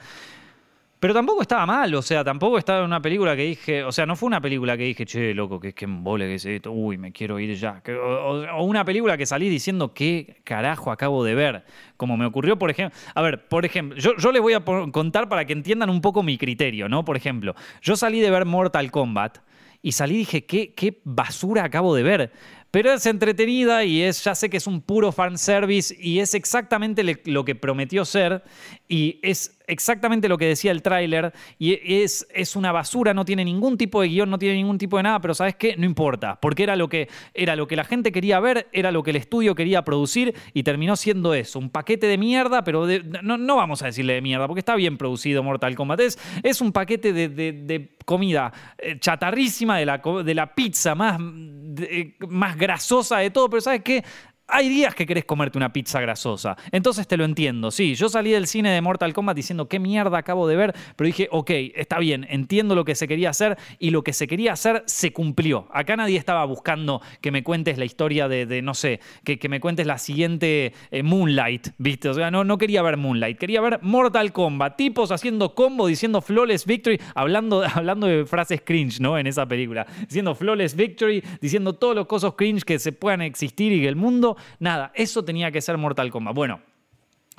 Pero tampoco estaba mal, o sea, tampoco estaba en una película que dije, o sea, no fue una película que dije, che, loco, que es que embole que es esto, uy, me quiero ir ya. O, una película que salí diciendo, ¿qué carajo acabo de ver? Como me ocurrió, por ejemplo, a ver, por ejemplo, yo, yo les voy a contar para que entiendan un poco mi criterio, ¿no? Por ejemplo, yo salí de ver Mortal Kombat y salí y dije, ¿qué, qué basura acabo de ver? Pero es entretenida y es, ya sé que es un puro fanservice y es exactamente lo que prometió ser y es exactamente lo que decía el tráiler y es, es una basura, no tiene ningún tipo de guion, no tiene ningún tipo de nada, pero ¿sabes qué? No importa, porque era lo que, era lo que la gente quería ver, era lo que el estudio quería producir y terminó siendo eso, un paquete de mierda, pero no, no, vamos a decirle de mierda, porque está bien producido Mortal Kombat, es, es un paquete de, comida eh, chatarrísima de la, de la pizza más, más grasosa de todo, pero ¿sabes qué? Hay días que querés comerte una pizza grasosa. Entonces te lo entiendo. Sí, yo salí del cine de Mortal Kombat diciendo qué mierda acabo de ver, pero dije, ok, está bien, entiendo lo que se quería hacer y lo que se quería hacer se cumplió. Acá nadie estaba buscando que me cuentes la historia de, no sé, que, me cuentes la siguiente eh, Moonlight, ¿viste? O sea, no, no quería ver Moonlight, quería ver Mortal Kombat, tipos haciendo combo, diciendo flawless victory, hablando, <laughs> hablando de frases cringe, ¿no? En esa película, diciendo flawless victory, diciendo todos los cosas cringe que se puedan existir y que el mundo Nada, eso tenía que ser Mortal Kombat. Bueno,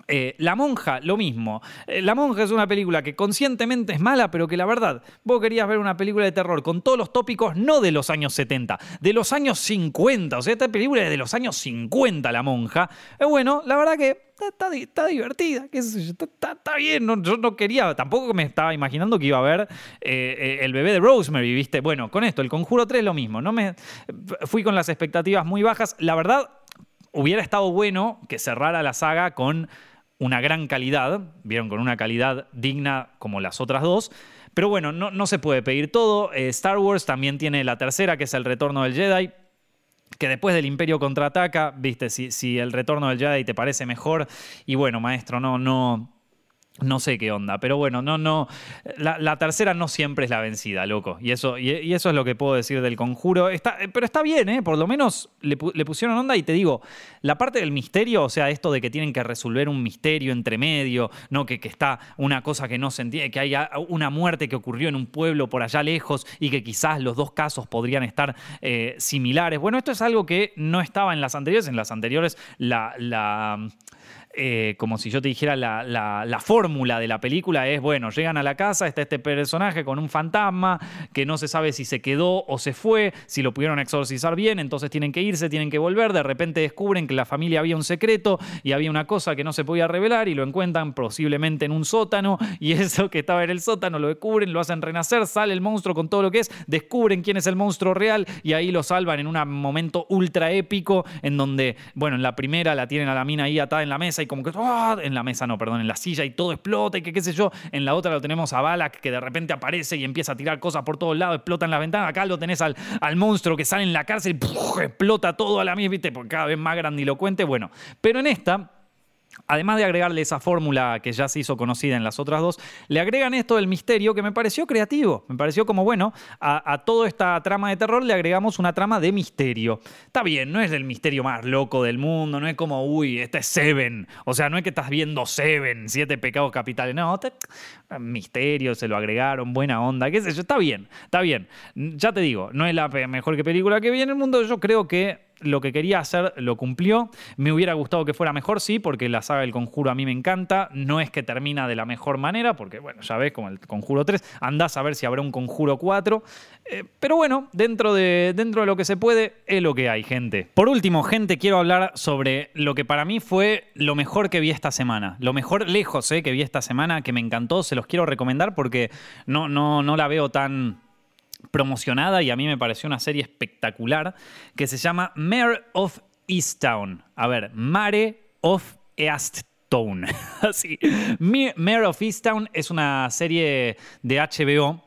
eh, la monja, lo mismo. Eh, la monja es una película que conscientemente es mala, pero que la verdad, vos querías ver una película de terror con todos los tópicos, no de los años 70, de los años 50. O sea, esta película es de los años 50, La monja. Es bueno, la verdad que está, divertida, está, bien. yo no quería, tampoco me estaba imaginando que iba a ver eh, el bebé de Rosemary, ¿viste? Bueno, con esto, el Conjuro 3 lo mismo. No me, fui con las expectativas muy bajas. La verdad, hubiera estado bueno que cerrara la saga con una gran calidad, vieron, con una calidad digna como las otras dos. Pero bueno, no, no se puede pedir todo. Eh, Star Wars también tiene la tercera, que es el retorno del Jedi. Que después del Imperio contraataca, viste, si, si el retorno del Jedi te parece mejor. Y bueno, maestro, no, no, no sé qué onda, pero bueno, no, no. La, tercera no siempre es la vencida, loco. Y eso, y, eso es lo que puedo decir del conjuro. Está, pero está bien, ¿eh? Por lo menos le, pusieron onda y te digo, la parte del misterio, o sea, esto de que tienen que resolver un misterio entre medio, ¿no? Que, que está una cosa que no se entiende, que hay una muerte que ocurrió en un pueblo por allá lejos y que quizás los dos casos podrían estar eh, similares. Bueno, esto es algo que no estaba en las anteriores. En las anteriores, la eh, como si yo te dijera la, fórmula de la película es, bueno, llegan a la casa, está este personaje con un fantasma que no se sabe si se quedó o se fue, si lo pudieron exorcizar bien, entonces tienen que irse, tienen que volver, de repente descubren que la familia había un secreto y había una cosa que no se podía revelar y lo encuentran posiblemente en un sótano y <laughs> eso que estaba en el sótano lo descubren, lo hacen renacer, sale el monstruo con todo lo que es, descubren quién es el monstruo real y ahí lo salvan en un momento ultra épico en donde, bueno, en la primera la tienen a la mina ahí atada en la mesa y como que ¡ah! en la mesa no, perdón, en la silla y todo explota y que qué sé yo. En la otra lo tenemos a Balak que de repente aparece y empieza a tirar cosas por todos lados, explota en la ventana. Acá lo tenés al, al monstruo que sale en la cárcel y explota todo a la misma, ¿viste? Porque cada vez más grandilocuente. Bueno, pero en esta Además de agregarle esa fórmula que ya se hizo conocida en las otras dos, le agregan esto del misterio que me pareció creativo. Me pareció como, bueno, a, toda esta trama de terror le agregamos una trama de misterio. Está bien, no es el misterio más loco del mundo, no es como, uy, este es Seven. O sea, no es que estás viendo Seven, siete pecados capitales. No, misterio, se lo agregaron, buena onda, qué sé yo. Está bien, está bien. Ya te digo, no es la mejor que película que vi en el mundo. Yo creo que lo que quería hacer lo cumplió. Me hubiera gustado que fuera mejor, sí, porque la saga del Conjuro a mí me encanta. No es que termina de la mejor manera, porque, bueno, ya ves, como el Conjuro 3, andás a ver si habrá un Conjuro 4. Eh, pero bueno, dentro de, dentro de lo que se puede, es lo que hay, gente. Por último, gente, quiero hablar sobre lo que para mí fue lo mejor que vi esta semana. Lo mejor lejos eh, que vi esta semana, que me encantó, se los quiero recomendar porque no, no, no la veo tan promocionada y a mí me pareció una serie espectacular que se llama Mare of Easttown. A ver, Mare of Easttown. <laughs> Así. Mare of Easttown es una serie de HBO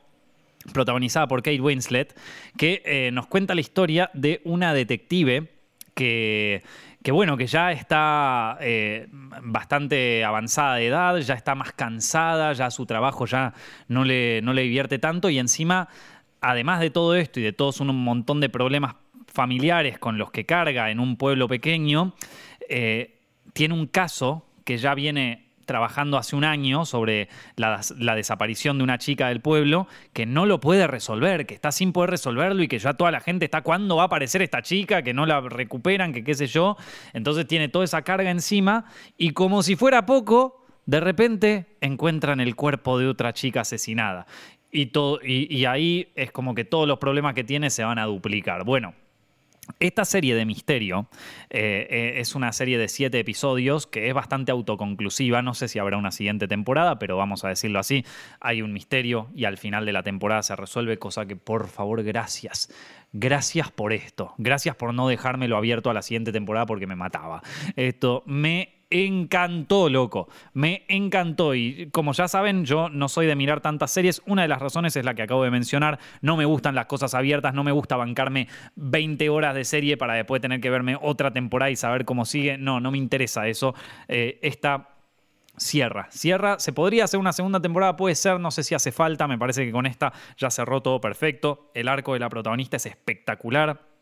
protagonizada por Kate Winslet que eh, nos cuenta la historia de una detective que que bueno, que ya está eh, bastante avanzada de edad, ya está más cansada, ya su trabajo ya no le, no le divierte tanto y encima además de todo esto y de todos un montón de problemas familiares con los que carga en un pueblo pequeño, eh, tiene un caso que ya viene trabajando hace un año sobre la, desaparición de una chica del pueblo que no lo puede resolver, que está sin poder resolverlo y que ya toda la gente está, ¿cuándo va a aparecer esta chica? Que no la recuperan, que qué sé yo. Entonces tiene toda esa carga encima y como si fuera poco, de repente encuentran el cuerpo de otra chica asesinada. Y, todo, y ahí es como que todos los problemas que tiene se van a duplicar. Bueno, esta serie de misterio eh, eh, es una serie de siete episodios que es bastante autoconclusiva. No sé si habrá una siguiente temporada, pero vamos a decirlo así. Hay un misterio y al final de la temporada se resuelve, cosa que por favor, gracias. Gracias por esto. Gracias por no dejármelo abierto a la siguiente temporada porque me mataba. Esto me encantó, loco. Me encantó. Y como ya saben, yo no soy de mirar tantas series. Una de las razones es la que acabo de mencionar. No me gustan las cosas abiertas. No me gusta bancarme 20 horas de serie para después tener que verme otra temporada y saber cómo sigue. No, no me interesa eso. Eh, esta cierra. Cierra. Se podría hacer una segunda temporada, puede ser, no sé si hace falta. Me parece que con esta ya cerró todo perfecto. El arco de la protagonista es espectacular.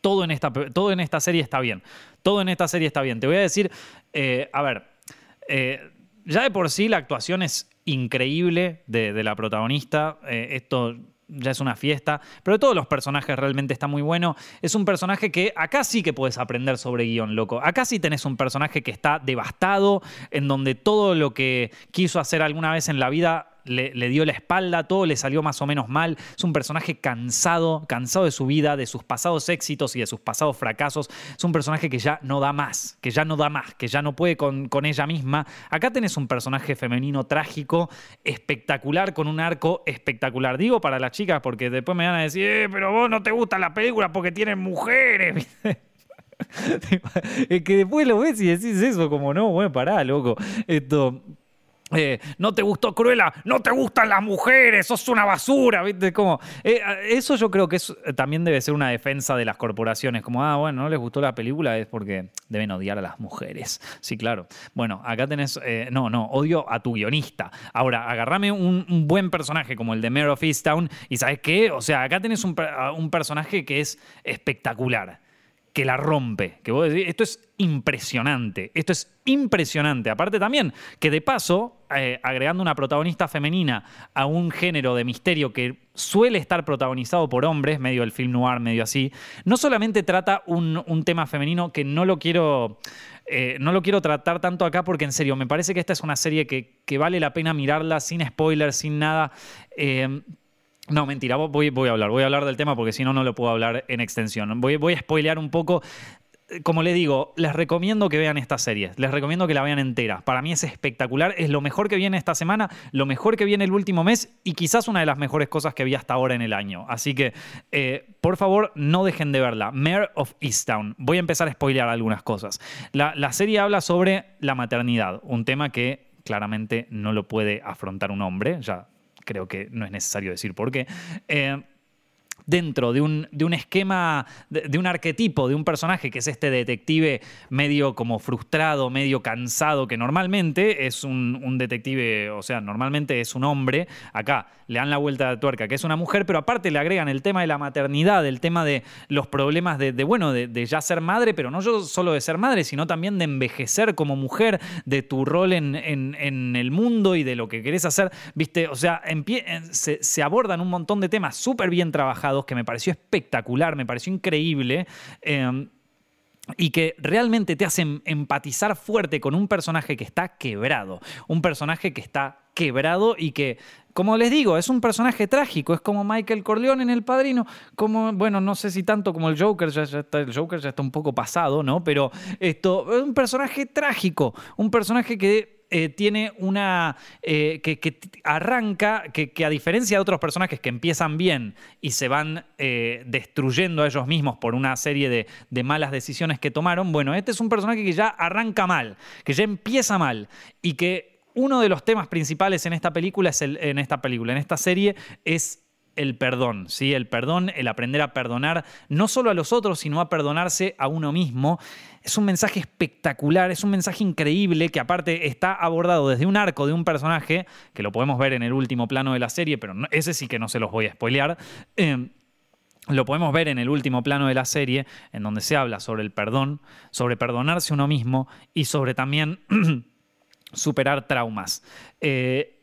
Todo en, esta, todo en esta serie está bien. Todo en esta serie está bien. Te voy a decir, eh, a ver, eh, ya de por sí la actuación es increíble de, la protagonista. Eh, esto ya es una fiesta, pero todos los personajes realmente está muy bueno. Es un personaje que acá sí que puedes aprender sobre guion, loco. Acá sí tenés un personaje que está devastado, en donde todo lo que quiso hacer alguna vez en la vida le, dio la espalda, todo le salió más o menos mal. Es un personaje cansado, cansado de su vida, de sus pasados éxitos y de sus pasados fracasos. Es un personaje que ya no da más, que ya no da más, que ya no puede con, con ella misma. Acá tenés un personaje femenino trágico, espectacular, con un arco espectacular. Digo para las chicas porque después me van a decir, eh, pero vos no te gusta la película porque tienen mujeres. <laughs> <laughs> es que después lo ves y decís eso, como no, bueno, pará, loco. Esto. Eh, no te gustó Cruella, no te gustan las mujeres, sos una basura, ¿viste? Como, eh, eso yo creo que eh, también debe ser una defensa de las corporaciones, como, ah, bueno, no les gustó la película, es porque deben odiar a las mujeres. Sí, claro. Bueno, acá tenés, no, no, odio a tu guionista. Ahora, agarrame un, buen personaje como el de Mayor of Easttown y ¿sabes qué? O sea, acá tenés un, personaje que es espectacular que la rompe. Que esto es impresionante. Esto es impresionante. Aparte también que de paso, eh, agregando una protagonista femenina a un género de misterio que suele estar protagonizado por hombres, medio el film noir, medio así, no solamente trata un, tema femenino que no lo quiero... Eh, no lo quiero tratar tanto acá porque en serio, me parece que esta es una serie que, que vale la pena mirarla sin spoilers, sin nada. Eh, no, mentira, voy, voy a hablar, voy a hablar del tema porque si no, no lo puedo hablar en extensión. Voy, voy a spoilear un poco como le digo, les recomiendo que vean esta serie, les recomiendo que la vean entera. Para mí es espectacular, es lo mejor que viene esta semana, lo mejor que viene el último mes y quizás una de las mejores cosas que vi hasta ahora en el año. Así que, eh, por favor, no dejen de verla. Mayor of Easttown. Voy a empezar a spoilear algunas cosas. La, la serie habla sobre la maternidad, un tema que claramente no lo puede afrontar un hombre, ya creo que no es necesario decir por qué. Eh, dentro de un, de un esquema, de, un arquetipo, de un personaje que es este detective medio como frustrado, medio cansado, que normalmente es un, detective, o sea, normalmente es un hombre. Acá le dan la vuelta de tuerca, que es una mujer, pero aparte le agregan el tema de la maternidad, el tema de los problemas de, bueno, de, ya ser madre, pero no solo de ser madre, sino también de envejecer como mujer, de tu rol en, el mundo y de lo que querés hacer. Viste, o sea, se, se abordan un montón de temas súper bien trabajados que me pareció espectacular, me pareció increíble. Em, y que realmente te hacen empatizar fuerte con un personaje que está quebrado, un personaje que está quebrado y que, como les digo, es un personaje trágico, es como Michael Corleone en El Padrino, como, bueno, no sé si tanto como el Joker, ya, el Joker ya está un poco pasado, ¿no? Pero esto, es un personaje trágico, un personaje que eh, tiene una. Eh, que, arranca, que, a diferencia de otros personajes que empiezan bien y se van eh, destruyendo a ellos mismos por una serie de, de, malas decisiones que tomaron, bueno, este es un personaje que ya arranca mal, que ya empieza mal y que uno de los temas principales en esta película es el, en esta película, en esta serie, es el perdón, ¿sí? El perdón, el aprender a perdonar no solo a los otros, sino a perdonarse a uno mismo. Es un mensaje espectacular, es un mensaje increíble que aparte está abordado desde un arco de un personaje, que lo podemos ver en el último plano de la serie, pero ese sí que no se los voy a spoilear. Eh, lo podemos ver en el último plano de la serie, en donde se habla sobre el perdón, sobre perdonarse uno mismo y sobre también <clears throat> superar traumas. Eh,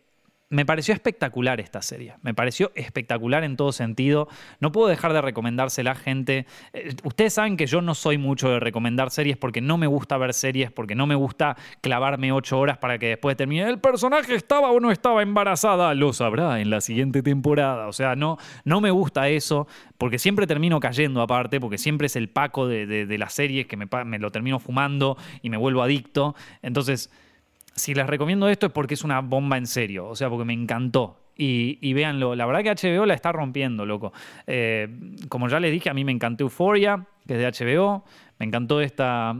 me pareció espectacular esta serie. Me pareció espectacular en todo sentido. No puedo dejar de recomendársela a gente. Eh, ustedes saben que yo no soy mucho de recomendar series porque no me gusta ver series, porque no me gusta clavarme ocho horas para que después termine. El personaje estaba o no estaba embarazada. Lo sabrá en la siguiente temporada. O sea, no, no me gusta eso porque siempre termino cayendo aparte, porque siempre es el paco de, las series que me, me lo termino fumando y me vuelvo adicto. Entonces si les recomiendo esto es porque es una bomba en serio, o sea, porque me encantó. Y, véanlo, la verdad que HBO la está rompiendo, loco. Eh, como ya les dije, a mí me encantó Euphoria, que es de HBO. Me encantó esta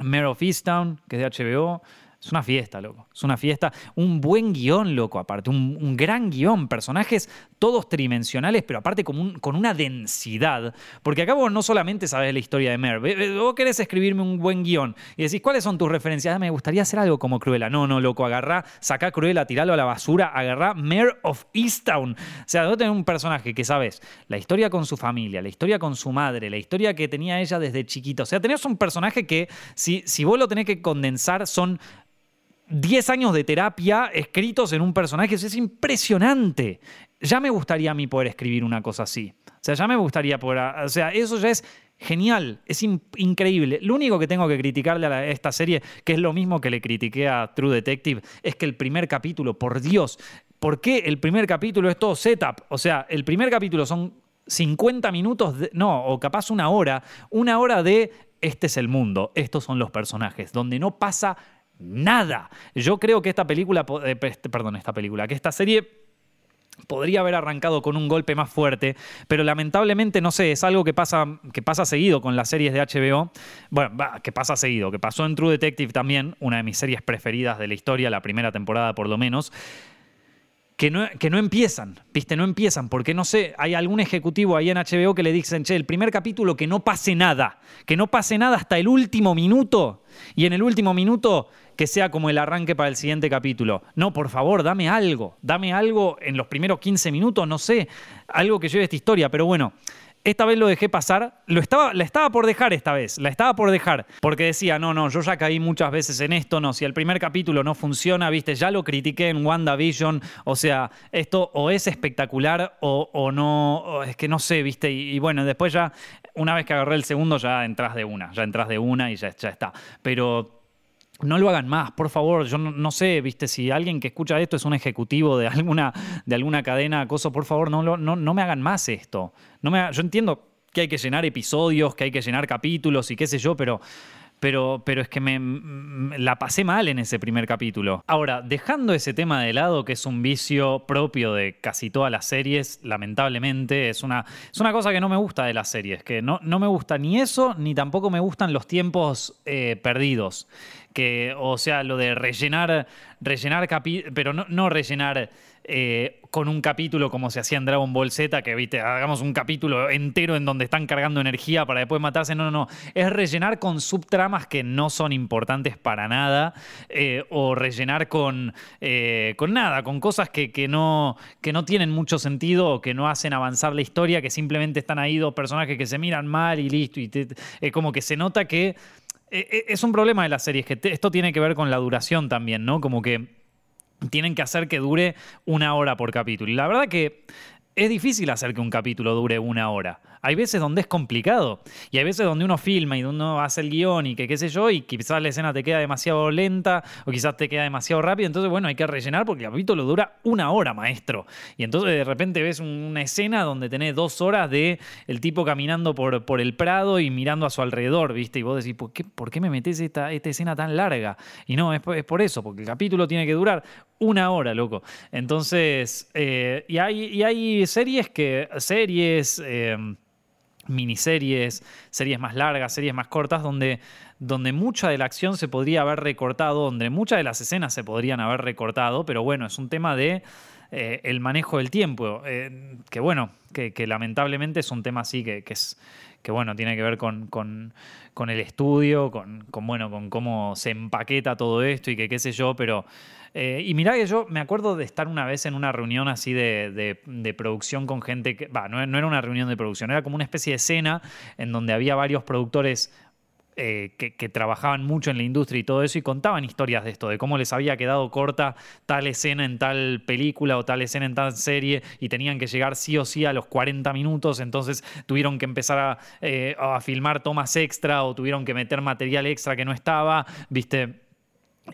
Mare of Easttown, que es de HBO. Es una fiesta, loco. Es una fiesta. Un buen guion, loco, aparte. Un, gran guion. Personajes todos tridimensionales, pero aparte con, con una densidad. Porque acá vos no solamente sabes la historia de Mer. Vos querés escribirme un buen guion y decís, ¿cuáles son tus referencias? Ah, me gustaría hacer algo como Cruella. No, no, loco. Agarrá, sacá Cruella, tiralo a la basura. Agarrá Mare of Easttown. O sea, vos tenés un personaje que sabes la historia con su familia, la historia con su madre, la historia que tenía ella desde chiquito. O sea, tenés un personaje que, si, si vos lo tenés que condensar, son 10 años de terapia escritos en un personaje. es impresionante. Ya me gustaría a mí poder escribir una cosa así. O sea, ya me gustaría poder... O sea, eso ya es genial, es increíble. Lo único que tengo que criticarle a esta serie, que es lo mismo que le critiqué a True Detective, es que el primer capítulo, por Dios, ¿por qué el primer capítulo es todo setup? O sea, el primer capítulo son 50 minutos, no, o capaz una hora, una hora de este es el mundo, estos son los personajes, donde no pasa nada. Yo creo que esta película, eh, perdón, esta película, que esta serie podría haber arrancado con un golpe más fuerte, pero lamentablemente, no sé, es algo que pasa, que pasa seguido con las series de HBO. Bueno, que pasa seguido, que pasó en True Detective también, una de mis series preferidas de la historia, la primera temporada por lo menos. Que no, que no, empiezan, ¿viste? No empiezan, porque no sé, hay algún ejecutivo ahí en HBO que le dicen, che, el primer capítulo que no pase nada, que no pase nada hasta el último minuto, y en el último minuto que sea como el arranque para el siguiente capítulo. No, por favor, dame algo, dame algo en los primeros 15 minutos, no sé, algo que lleve esta historia, pero bueno. Esta vez lo dejé pasar, lo estaba, la estaba por dejar esta vez, la estaba por dejar, porque decía, no, no, yo ya caí muchas veces en esto, no, si el primer capítulo no funciona, viste, ya lo critiqué en WandaVision, o sea, esto o es espectacular o, no, es que no sé, viste, y, bueno, después ya, una vez que agarré el segundo, ya entras de una, ya entras de una y ya, ya está, pero no lo hagan más, por favor. Yo no, sé, viste, si alguien que escucha esto es un ejecutivo de alguna, de alguna cadena, acoso, por favor, no, no, no me hagan más esto. No me, yo entiendo que hay que llenar episodios, que hay que llenar capítulos y qué sé yo, pero pero, pero es que me, la pasé mal en ese primer capítulo. Ahora, dejando ese tema de lado, que es un vicio propio de casi todas las series, lamentablemente, es una, es una cosa que no me gusta de las series, que no, no me gusta ni eso, ni tampoco me gustan los tiempos eh, perdidos. Que, o sea, lo de rellenar, rellenar pero no, no rellenar eh, con un capítulo como se hacía en Dragon Ball Z, que viste, hagamos un capítulo entero en donde están cargando energía para después matarse. No, no, no. Es rellenar con subtramas que no son importantes para nada. Eh, o rellenar con, eh, con nada, con cosas que, no, que no tienen mucho sentido o que no hacen avanzar la historia, que simplemente están ahí dos personajes que se miran mal y listo. Y como que se nota que. Es un problema de la serie, es que esto tiene que ver con la duración también, ¿no? Como que tienen que hacer que dure una hora por capítulo. Y la verdad que es difícil hacer que un capítulo dure una hora. Hay veces donde es complicado. Y hay veces donde uno filma y uno hace el guion y que qué sé yo, y quizás la escena te queda demasiado lenta o quizás te queda demasiado rápido. Entonces, bueno, hay que rellenar porque el capítulo dura una hora, maestro. Y entonces de repente ves una escena donde tenés dos horas de el tipo caminando por, por el prado y mirando a su alrededor, ¿viste? Y vos decís, ¿por qué, por qué me metes esta, esta escena tan larga? Y no, es, es por eso, porque el capítulo tiene que durar una hora, loco. Entonces, eh, y, hay, y hay series que, series, eh, miniseries, series más largas, series más cortas, donde, donde mucha de la acción se podría haber recortado, donde muchas de las escenas se podrían haber recortado, pero bueno, es un tema de eh, el manejo del tiempo, que bueno, que, lamentablemente es un tema así que, es que bueno, tiene que ver con, con, con el estudio, con, con, bueno, con cómo se empaqueta todo esto y que qué sé yo, pero... Eh, y mirá que yo me acuerdo de estar una vez en una reunión así de, de, producción con gente que, va, no, era una reunión de producción, era como una especie de escena en donde había varios productores eh, que, trabajaban mucho en la industria y todo eso y contaban historias de esto, de cómo les había quedado corta tal escena en tal película o tal escena en tal serie y tenían que llegar sí o sí a los 40 minutos, entonces tuvieron que empezar eh, a filmar tomas extra o tuvieron que meter material extra que no estaba, viste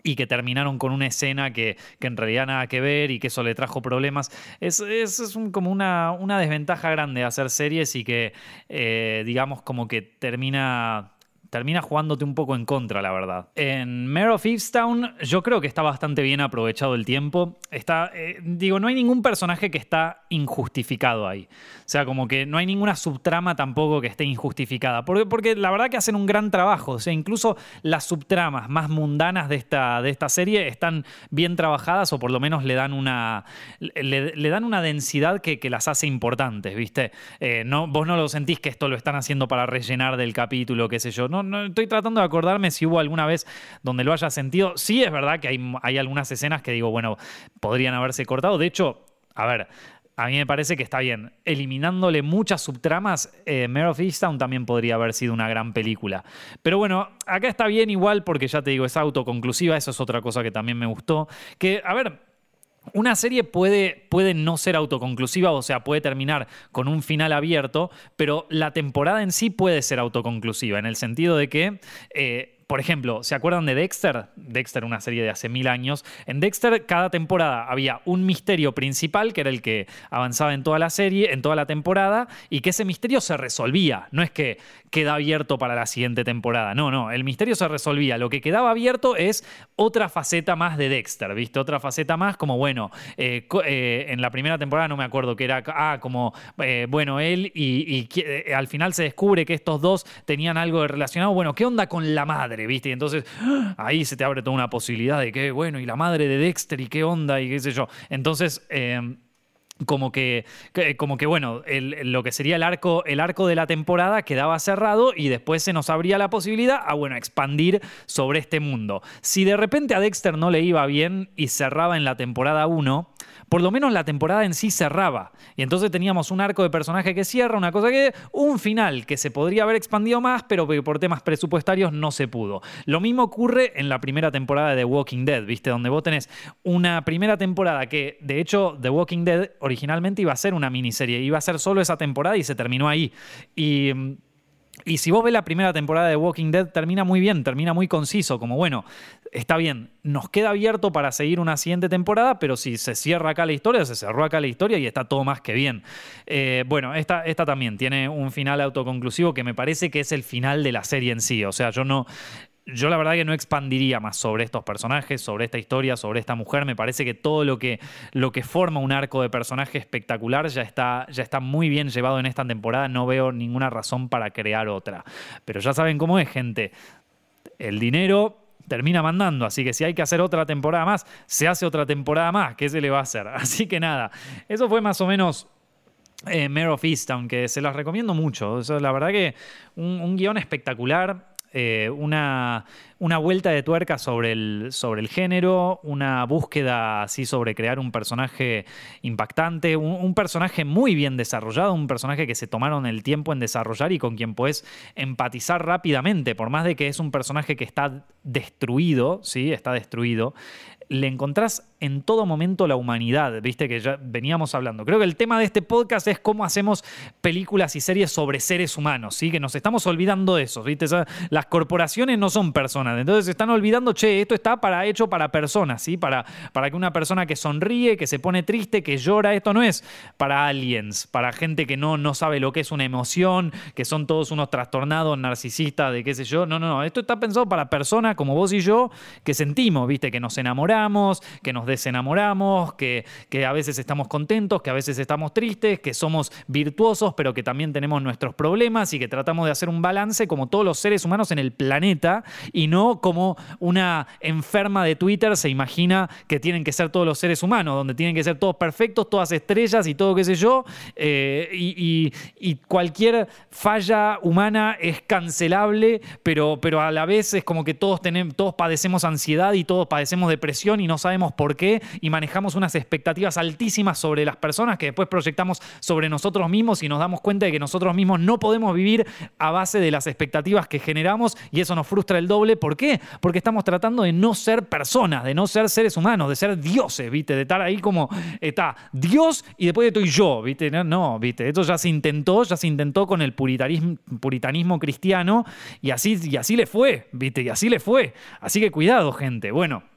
y que terminaron con una escena que, en realidad nada que ver y que eso le trajo problemas. Es, es, como una, una, desventaja grande hacer series y que, eh, digamos, como que termina termina jugándote un poco en contra, la verdad. En Mare of Easttown yo creo que está bastante bien aprovechado el tiempo. Está, eh, digo, no hay ningún personaje que está injustificado ahí. O sea, como que no hay ninguna subtrama tampoco que esté injustificada. Porque, porque la verdad que hacen un gran trabajo. O sea, incluso las subtramas más mundanas de esta, de esta serie están bien trabajadas o por lo menos le dan una, le, dan una densidad que, las hace importantes, ¿viste? Eh, no, vos no lo sentís que esto lo están haciendo para rellenar del capítulo, qué sé yo. No, no, estoy tratando de acordarme si hubo alguna vez donde lo haya sentido. Sí, es verdad que hay, hay algunas escenas que digo, bueno, podrían haberse cortado. De hecho, a ver, a mí me parece que está bien. Eliminándole muchas subtramas, eh, Mare of Easttown también podría haber sido una gran película. Pero bueno, acá está bien igual porque ya te digo, es autoconclusiva, eso es otra cosa que también me gustó. Que, a ver, una serie puede, puede, no ser autoconclusiva, o sea, puede terminar con un final abierto, pero la temporada en sí puede ser autoconclusiva, en el sentido de que eh, por ejemplo, ¿se acuerdan de Dexter? Dexter, una serie de hace mil años. En Dexter, cada temporada había un misterio principal, que era el que avanzaba en toda la serie, en toda la temporada, y que ese misterio se resolvía. No es que queda abierto para la siguiente temporada. No, no, el misterio se resolvía. Lo que quedaba abierto es otra faceta más de Dexter, ¿viste? Otra faceta más como, bueno, eh, eh, en la primera temporada no me acuerdo que era, ah, como, eh, bueno, él y, y al final se descubre que estos dos tenían algo relacionado. Bueno, ¿qué onda con la madre? Y entonces ahí se te abre toda una posibilidad de que, bueno, y la madre de Dexter y qué onda y qué sé yo. Entonces... Em, como que, como que bueno, lo que sería el arco, el arco de la temporada quedaba cerrado y después se nos abría la posibilidad a, bueno, expandir sobre este mundo. Si de repente a Dexter no le iba bien y cerraba en la temporada 1, por lo menos la temporada en sí cerraba. Y entonces teníamos un arco de personaje que cierra, una cosa que. un final que se podría haber expandido más, pero que por temas presupuestarios no se pudo. Lo mismo ocurre en la primera temporada de The Walking Dead, ¿viste? Donde vos tenés una primera temporada que, de hecho, The Walking Dead originalmente iba a ser una miniserie, iba a ser solo esa temporada y se terminó ahí. Y mm, y si vos ves la primera temporada de Walking Dead, termina muy bien, termina muy conciso, como bueno, está bien, nos queda abierto para seguir una siguiente temporada, pero si se cierra acá la historia, se cerró acá la historia y está todo más que bien. Eh, bueno, esta, esta también tiene un final autoconclusivo que me parece que es el final de la serie en sí. O sea, yo no, yo la verdad que no expandiría más sobre estos personajes, sobre esta historia, sobre esta mujer. Me parece que todo lo que, lo que forma un arco de personaje espectacular ya está, ya está muy bien llevado en esta temporada. No veo ninguna razón para crear otra. Pero ya saben cómo es, gente. El dinero termina mandando. Así que si hay que hacer otra temporada más, se hace otra temporada más. ¿Qué se le va a hacer? <laughs> Así que nada, eso fue más o menos eh, Mare of Easttown, que se las recomiendo mucho. la verdad que un, un guion espectacular. Eh, una, una, vuelta de tuerca sobre el, sobre el género, una búsqueda así sobre crear un personaje impactante, un, personaje muy bien desarrollado, un personaje que se tomaron el tiempo en desarrollar y con quien puedes empatizar rápidamente, por más de que es un personaje que está destruido, ¿sí? Está destruido, le encontrás en todo momento la humanidad, viste que ya veníamos hablando. Creo que el tema de este podcast es cómo hacemos películas y series sobre seres humanos, ¿sí? Que nos estamos olvidando de eso, ¿viste? las corporaciones no son personas, entonces se están olvidando, che, esto está para, hecho para personas, ¿sí? Para, para que una persona que sonríe, que se pone triste, que llora, esto no es para aliens, para gente que no, no sabe lo que es una emoción, que son todos unos trastornados narcisistas de qué sé yo. No, no, no, esto está pensado para personas como vos y yo que sentimos, ¿viste? Que nos enamoramos, que nos desenamoramos, que, que a veces estamos contentos, que a veces estamos tristes, que somos virtuosos, pero que también tenemos nuestros problemas y que tratamos de hacer un balance como todos los seres humanos en el planeta y no como una enferma de Twitter se imagina que tienen que ser todos los seres humanos, donde tienen que ser todos perfectos, todas estrellas y todo qué sé yo, eh, y, cualquier falla humana es cancelable, pero, pero a la vez es como que todos, tenemos, todos padecemos ansiedad y todos padecemos depresión y no sabemos por y manejamos unas expectativas altísimas sobre las personas que después proyectamos sobre nosotros mismos y nos damos cuenta de que nosotros mismos no podemos vivir a base de las expectativas que generamos y eso nos frustra el doble. ¿Por qué? Porque estamos tratando de no ser personas, de no ser seres humanos, de ser dioses, ¿viste? De estar ahí como está Dios y después estoy yo, ¿viste? No, no, ¿viste? Esto ya se intentó, ya se intentó con el puritanismo, puritanismo cristiano y así, y así le fue, ¿viste? Y así le fue. Así que cuidado, gente. Bueno.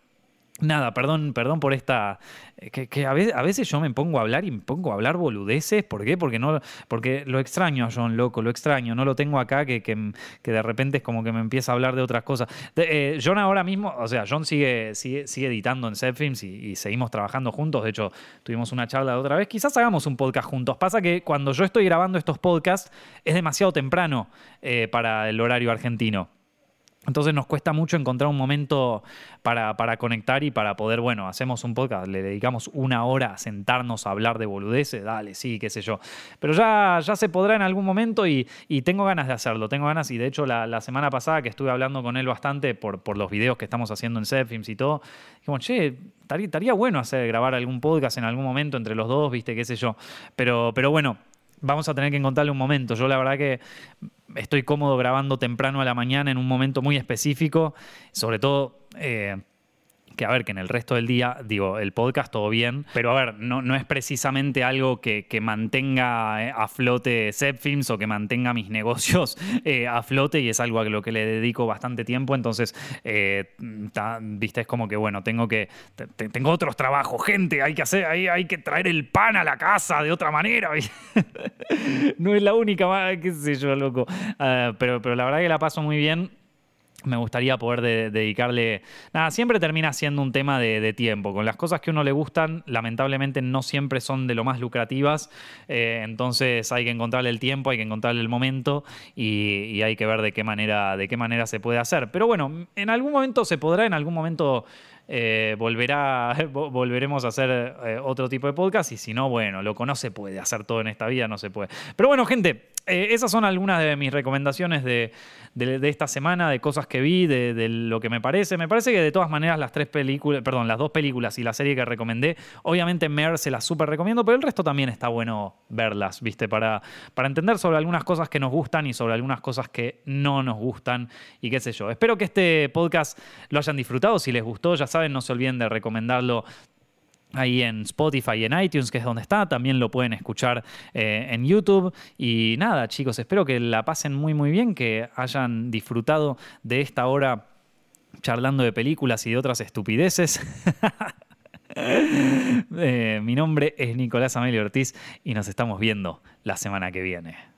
Nada, perdón, perdón por esta. Eh, que, a, veces, yo me pongo a hablar y me pongo a hablar boludeces. ¿Por qué? Porque, no, porque lo extraño a John, loco, lo extraño. No lo tengo acá que, que, de repente es como que me empieza a hablar de otras cosas. Eh, John ahora mismo, o sea, John sigue, sigue, sigue editando en Zepfilms y, y seguimos trabajando juntos. De hecho, tuvimos una charla de otra vez. Quizás hagamos un podcast juntos. Pasa que cuando yo estoy grabando estos podcasts es demasiado temprano eh, para el horario argentino. Entonces nos cuesta mucho encontrar un momento para, conectar y para poder, bueno, hacemos un podcast, le dedicamos una hora a sentarnos a hablar de boludeces, dale, sí, qué sé yo. Pero ya, ya se podrá en algún momento y, tengo ganas de hacerlo, tengo ganas y de hecho la, semana pasada que estuve hablando con él bastante por, por los videos que estamos haciendo en Zepfilms y todo, dijimos, che, estaría, estaría bueno hacer, grabar algún podcast en algún momento entre los dos, viste, qué sé yo. Pero, pero bueno, vamos a tener que encontrarle un momento. Yo la verdad que estoy cómodo grabando temprano a la mañana en un momento muy específico, sobre todo... Eh, que a ver, que en el resto del día, digo, el podcast todo bien, pero a ver, no, no es precisamente algo que, mantenga eh, a flote Zepfilms o que mantenga mis negocios <laughs> eh, a flote y es algo a lo que le dedico bastante tiempo, entonces, eh, viste, es como que, bueno, tengo que, tengo otros trabajos, gente, hay que hacer, hay, hay que traer el pan a la casa de otra manera, <laughs> no es la única, qué sé yo, loco, ah, pero, pero la verdad que la paso muy bien me gustaría poder dedicarle. Nada, siempre termina siendo un tema de, tiempo. Con las cosas que a uno le gustan, lamentablemente no siempre son de lo más lucrativas. Eh, entonces hay que encontrarle el tiempo, hay que encontrarle el momento y, hay que ver de qué manera, de qué manera se puede hacer. Pero bueno, en algún momento se podrá, en algún momento eh, volverá, <laughs> volveremos a hacer eh, otro tipo de podcast y si no, bueno, loco, no se puede hacer todo en esta vida, no se puede. Pero bueno, gente, eh, esas son algunas de mis recomendaciones de, esta semana, de cosas que vi, de, lo que me parece. Me parece que de todas maneras las tres películas, perdón, las dos películas y la serie que recomendé, obviamente Mer se las súper recomiendo, pero el resto también está bueno verlas, ¿viste? Para, para entender sobre algunas cosas que nos gustan y sobre algunas cosas que no nos gustan y qué sé yo. Espero que este podcast lo hayan disfrutado. Si les gustó, ya saben, no se olviden de recomendarlo ahí en Spotify y en iTunes, que es donde está. También lo pueden escuchar eh, en YouTube. Y nada, chicos, espero que la pasen muy, muy bien, que hayan disfrutado de esta hora charlando de películas y de otras estupideces. <laughs> Eh, mi nombre es Nicolás Amelio Ortiz y nos estamos viendo la semana que viene.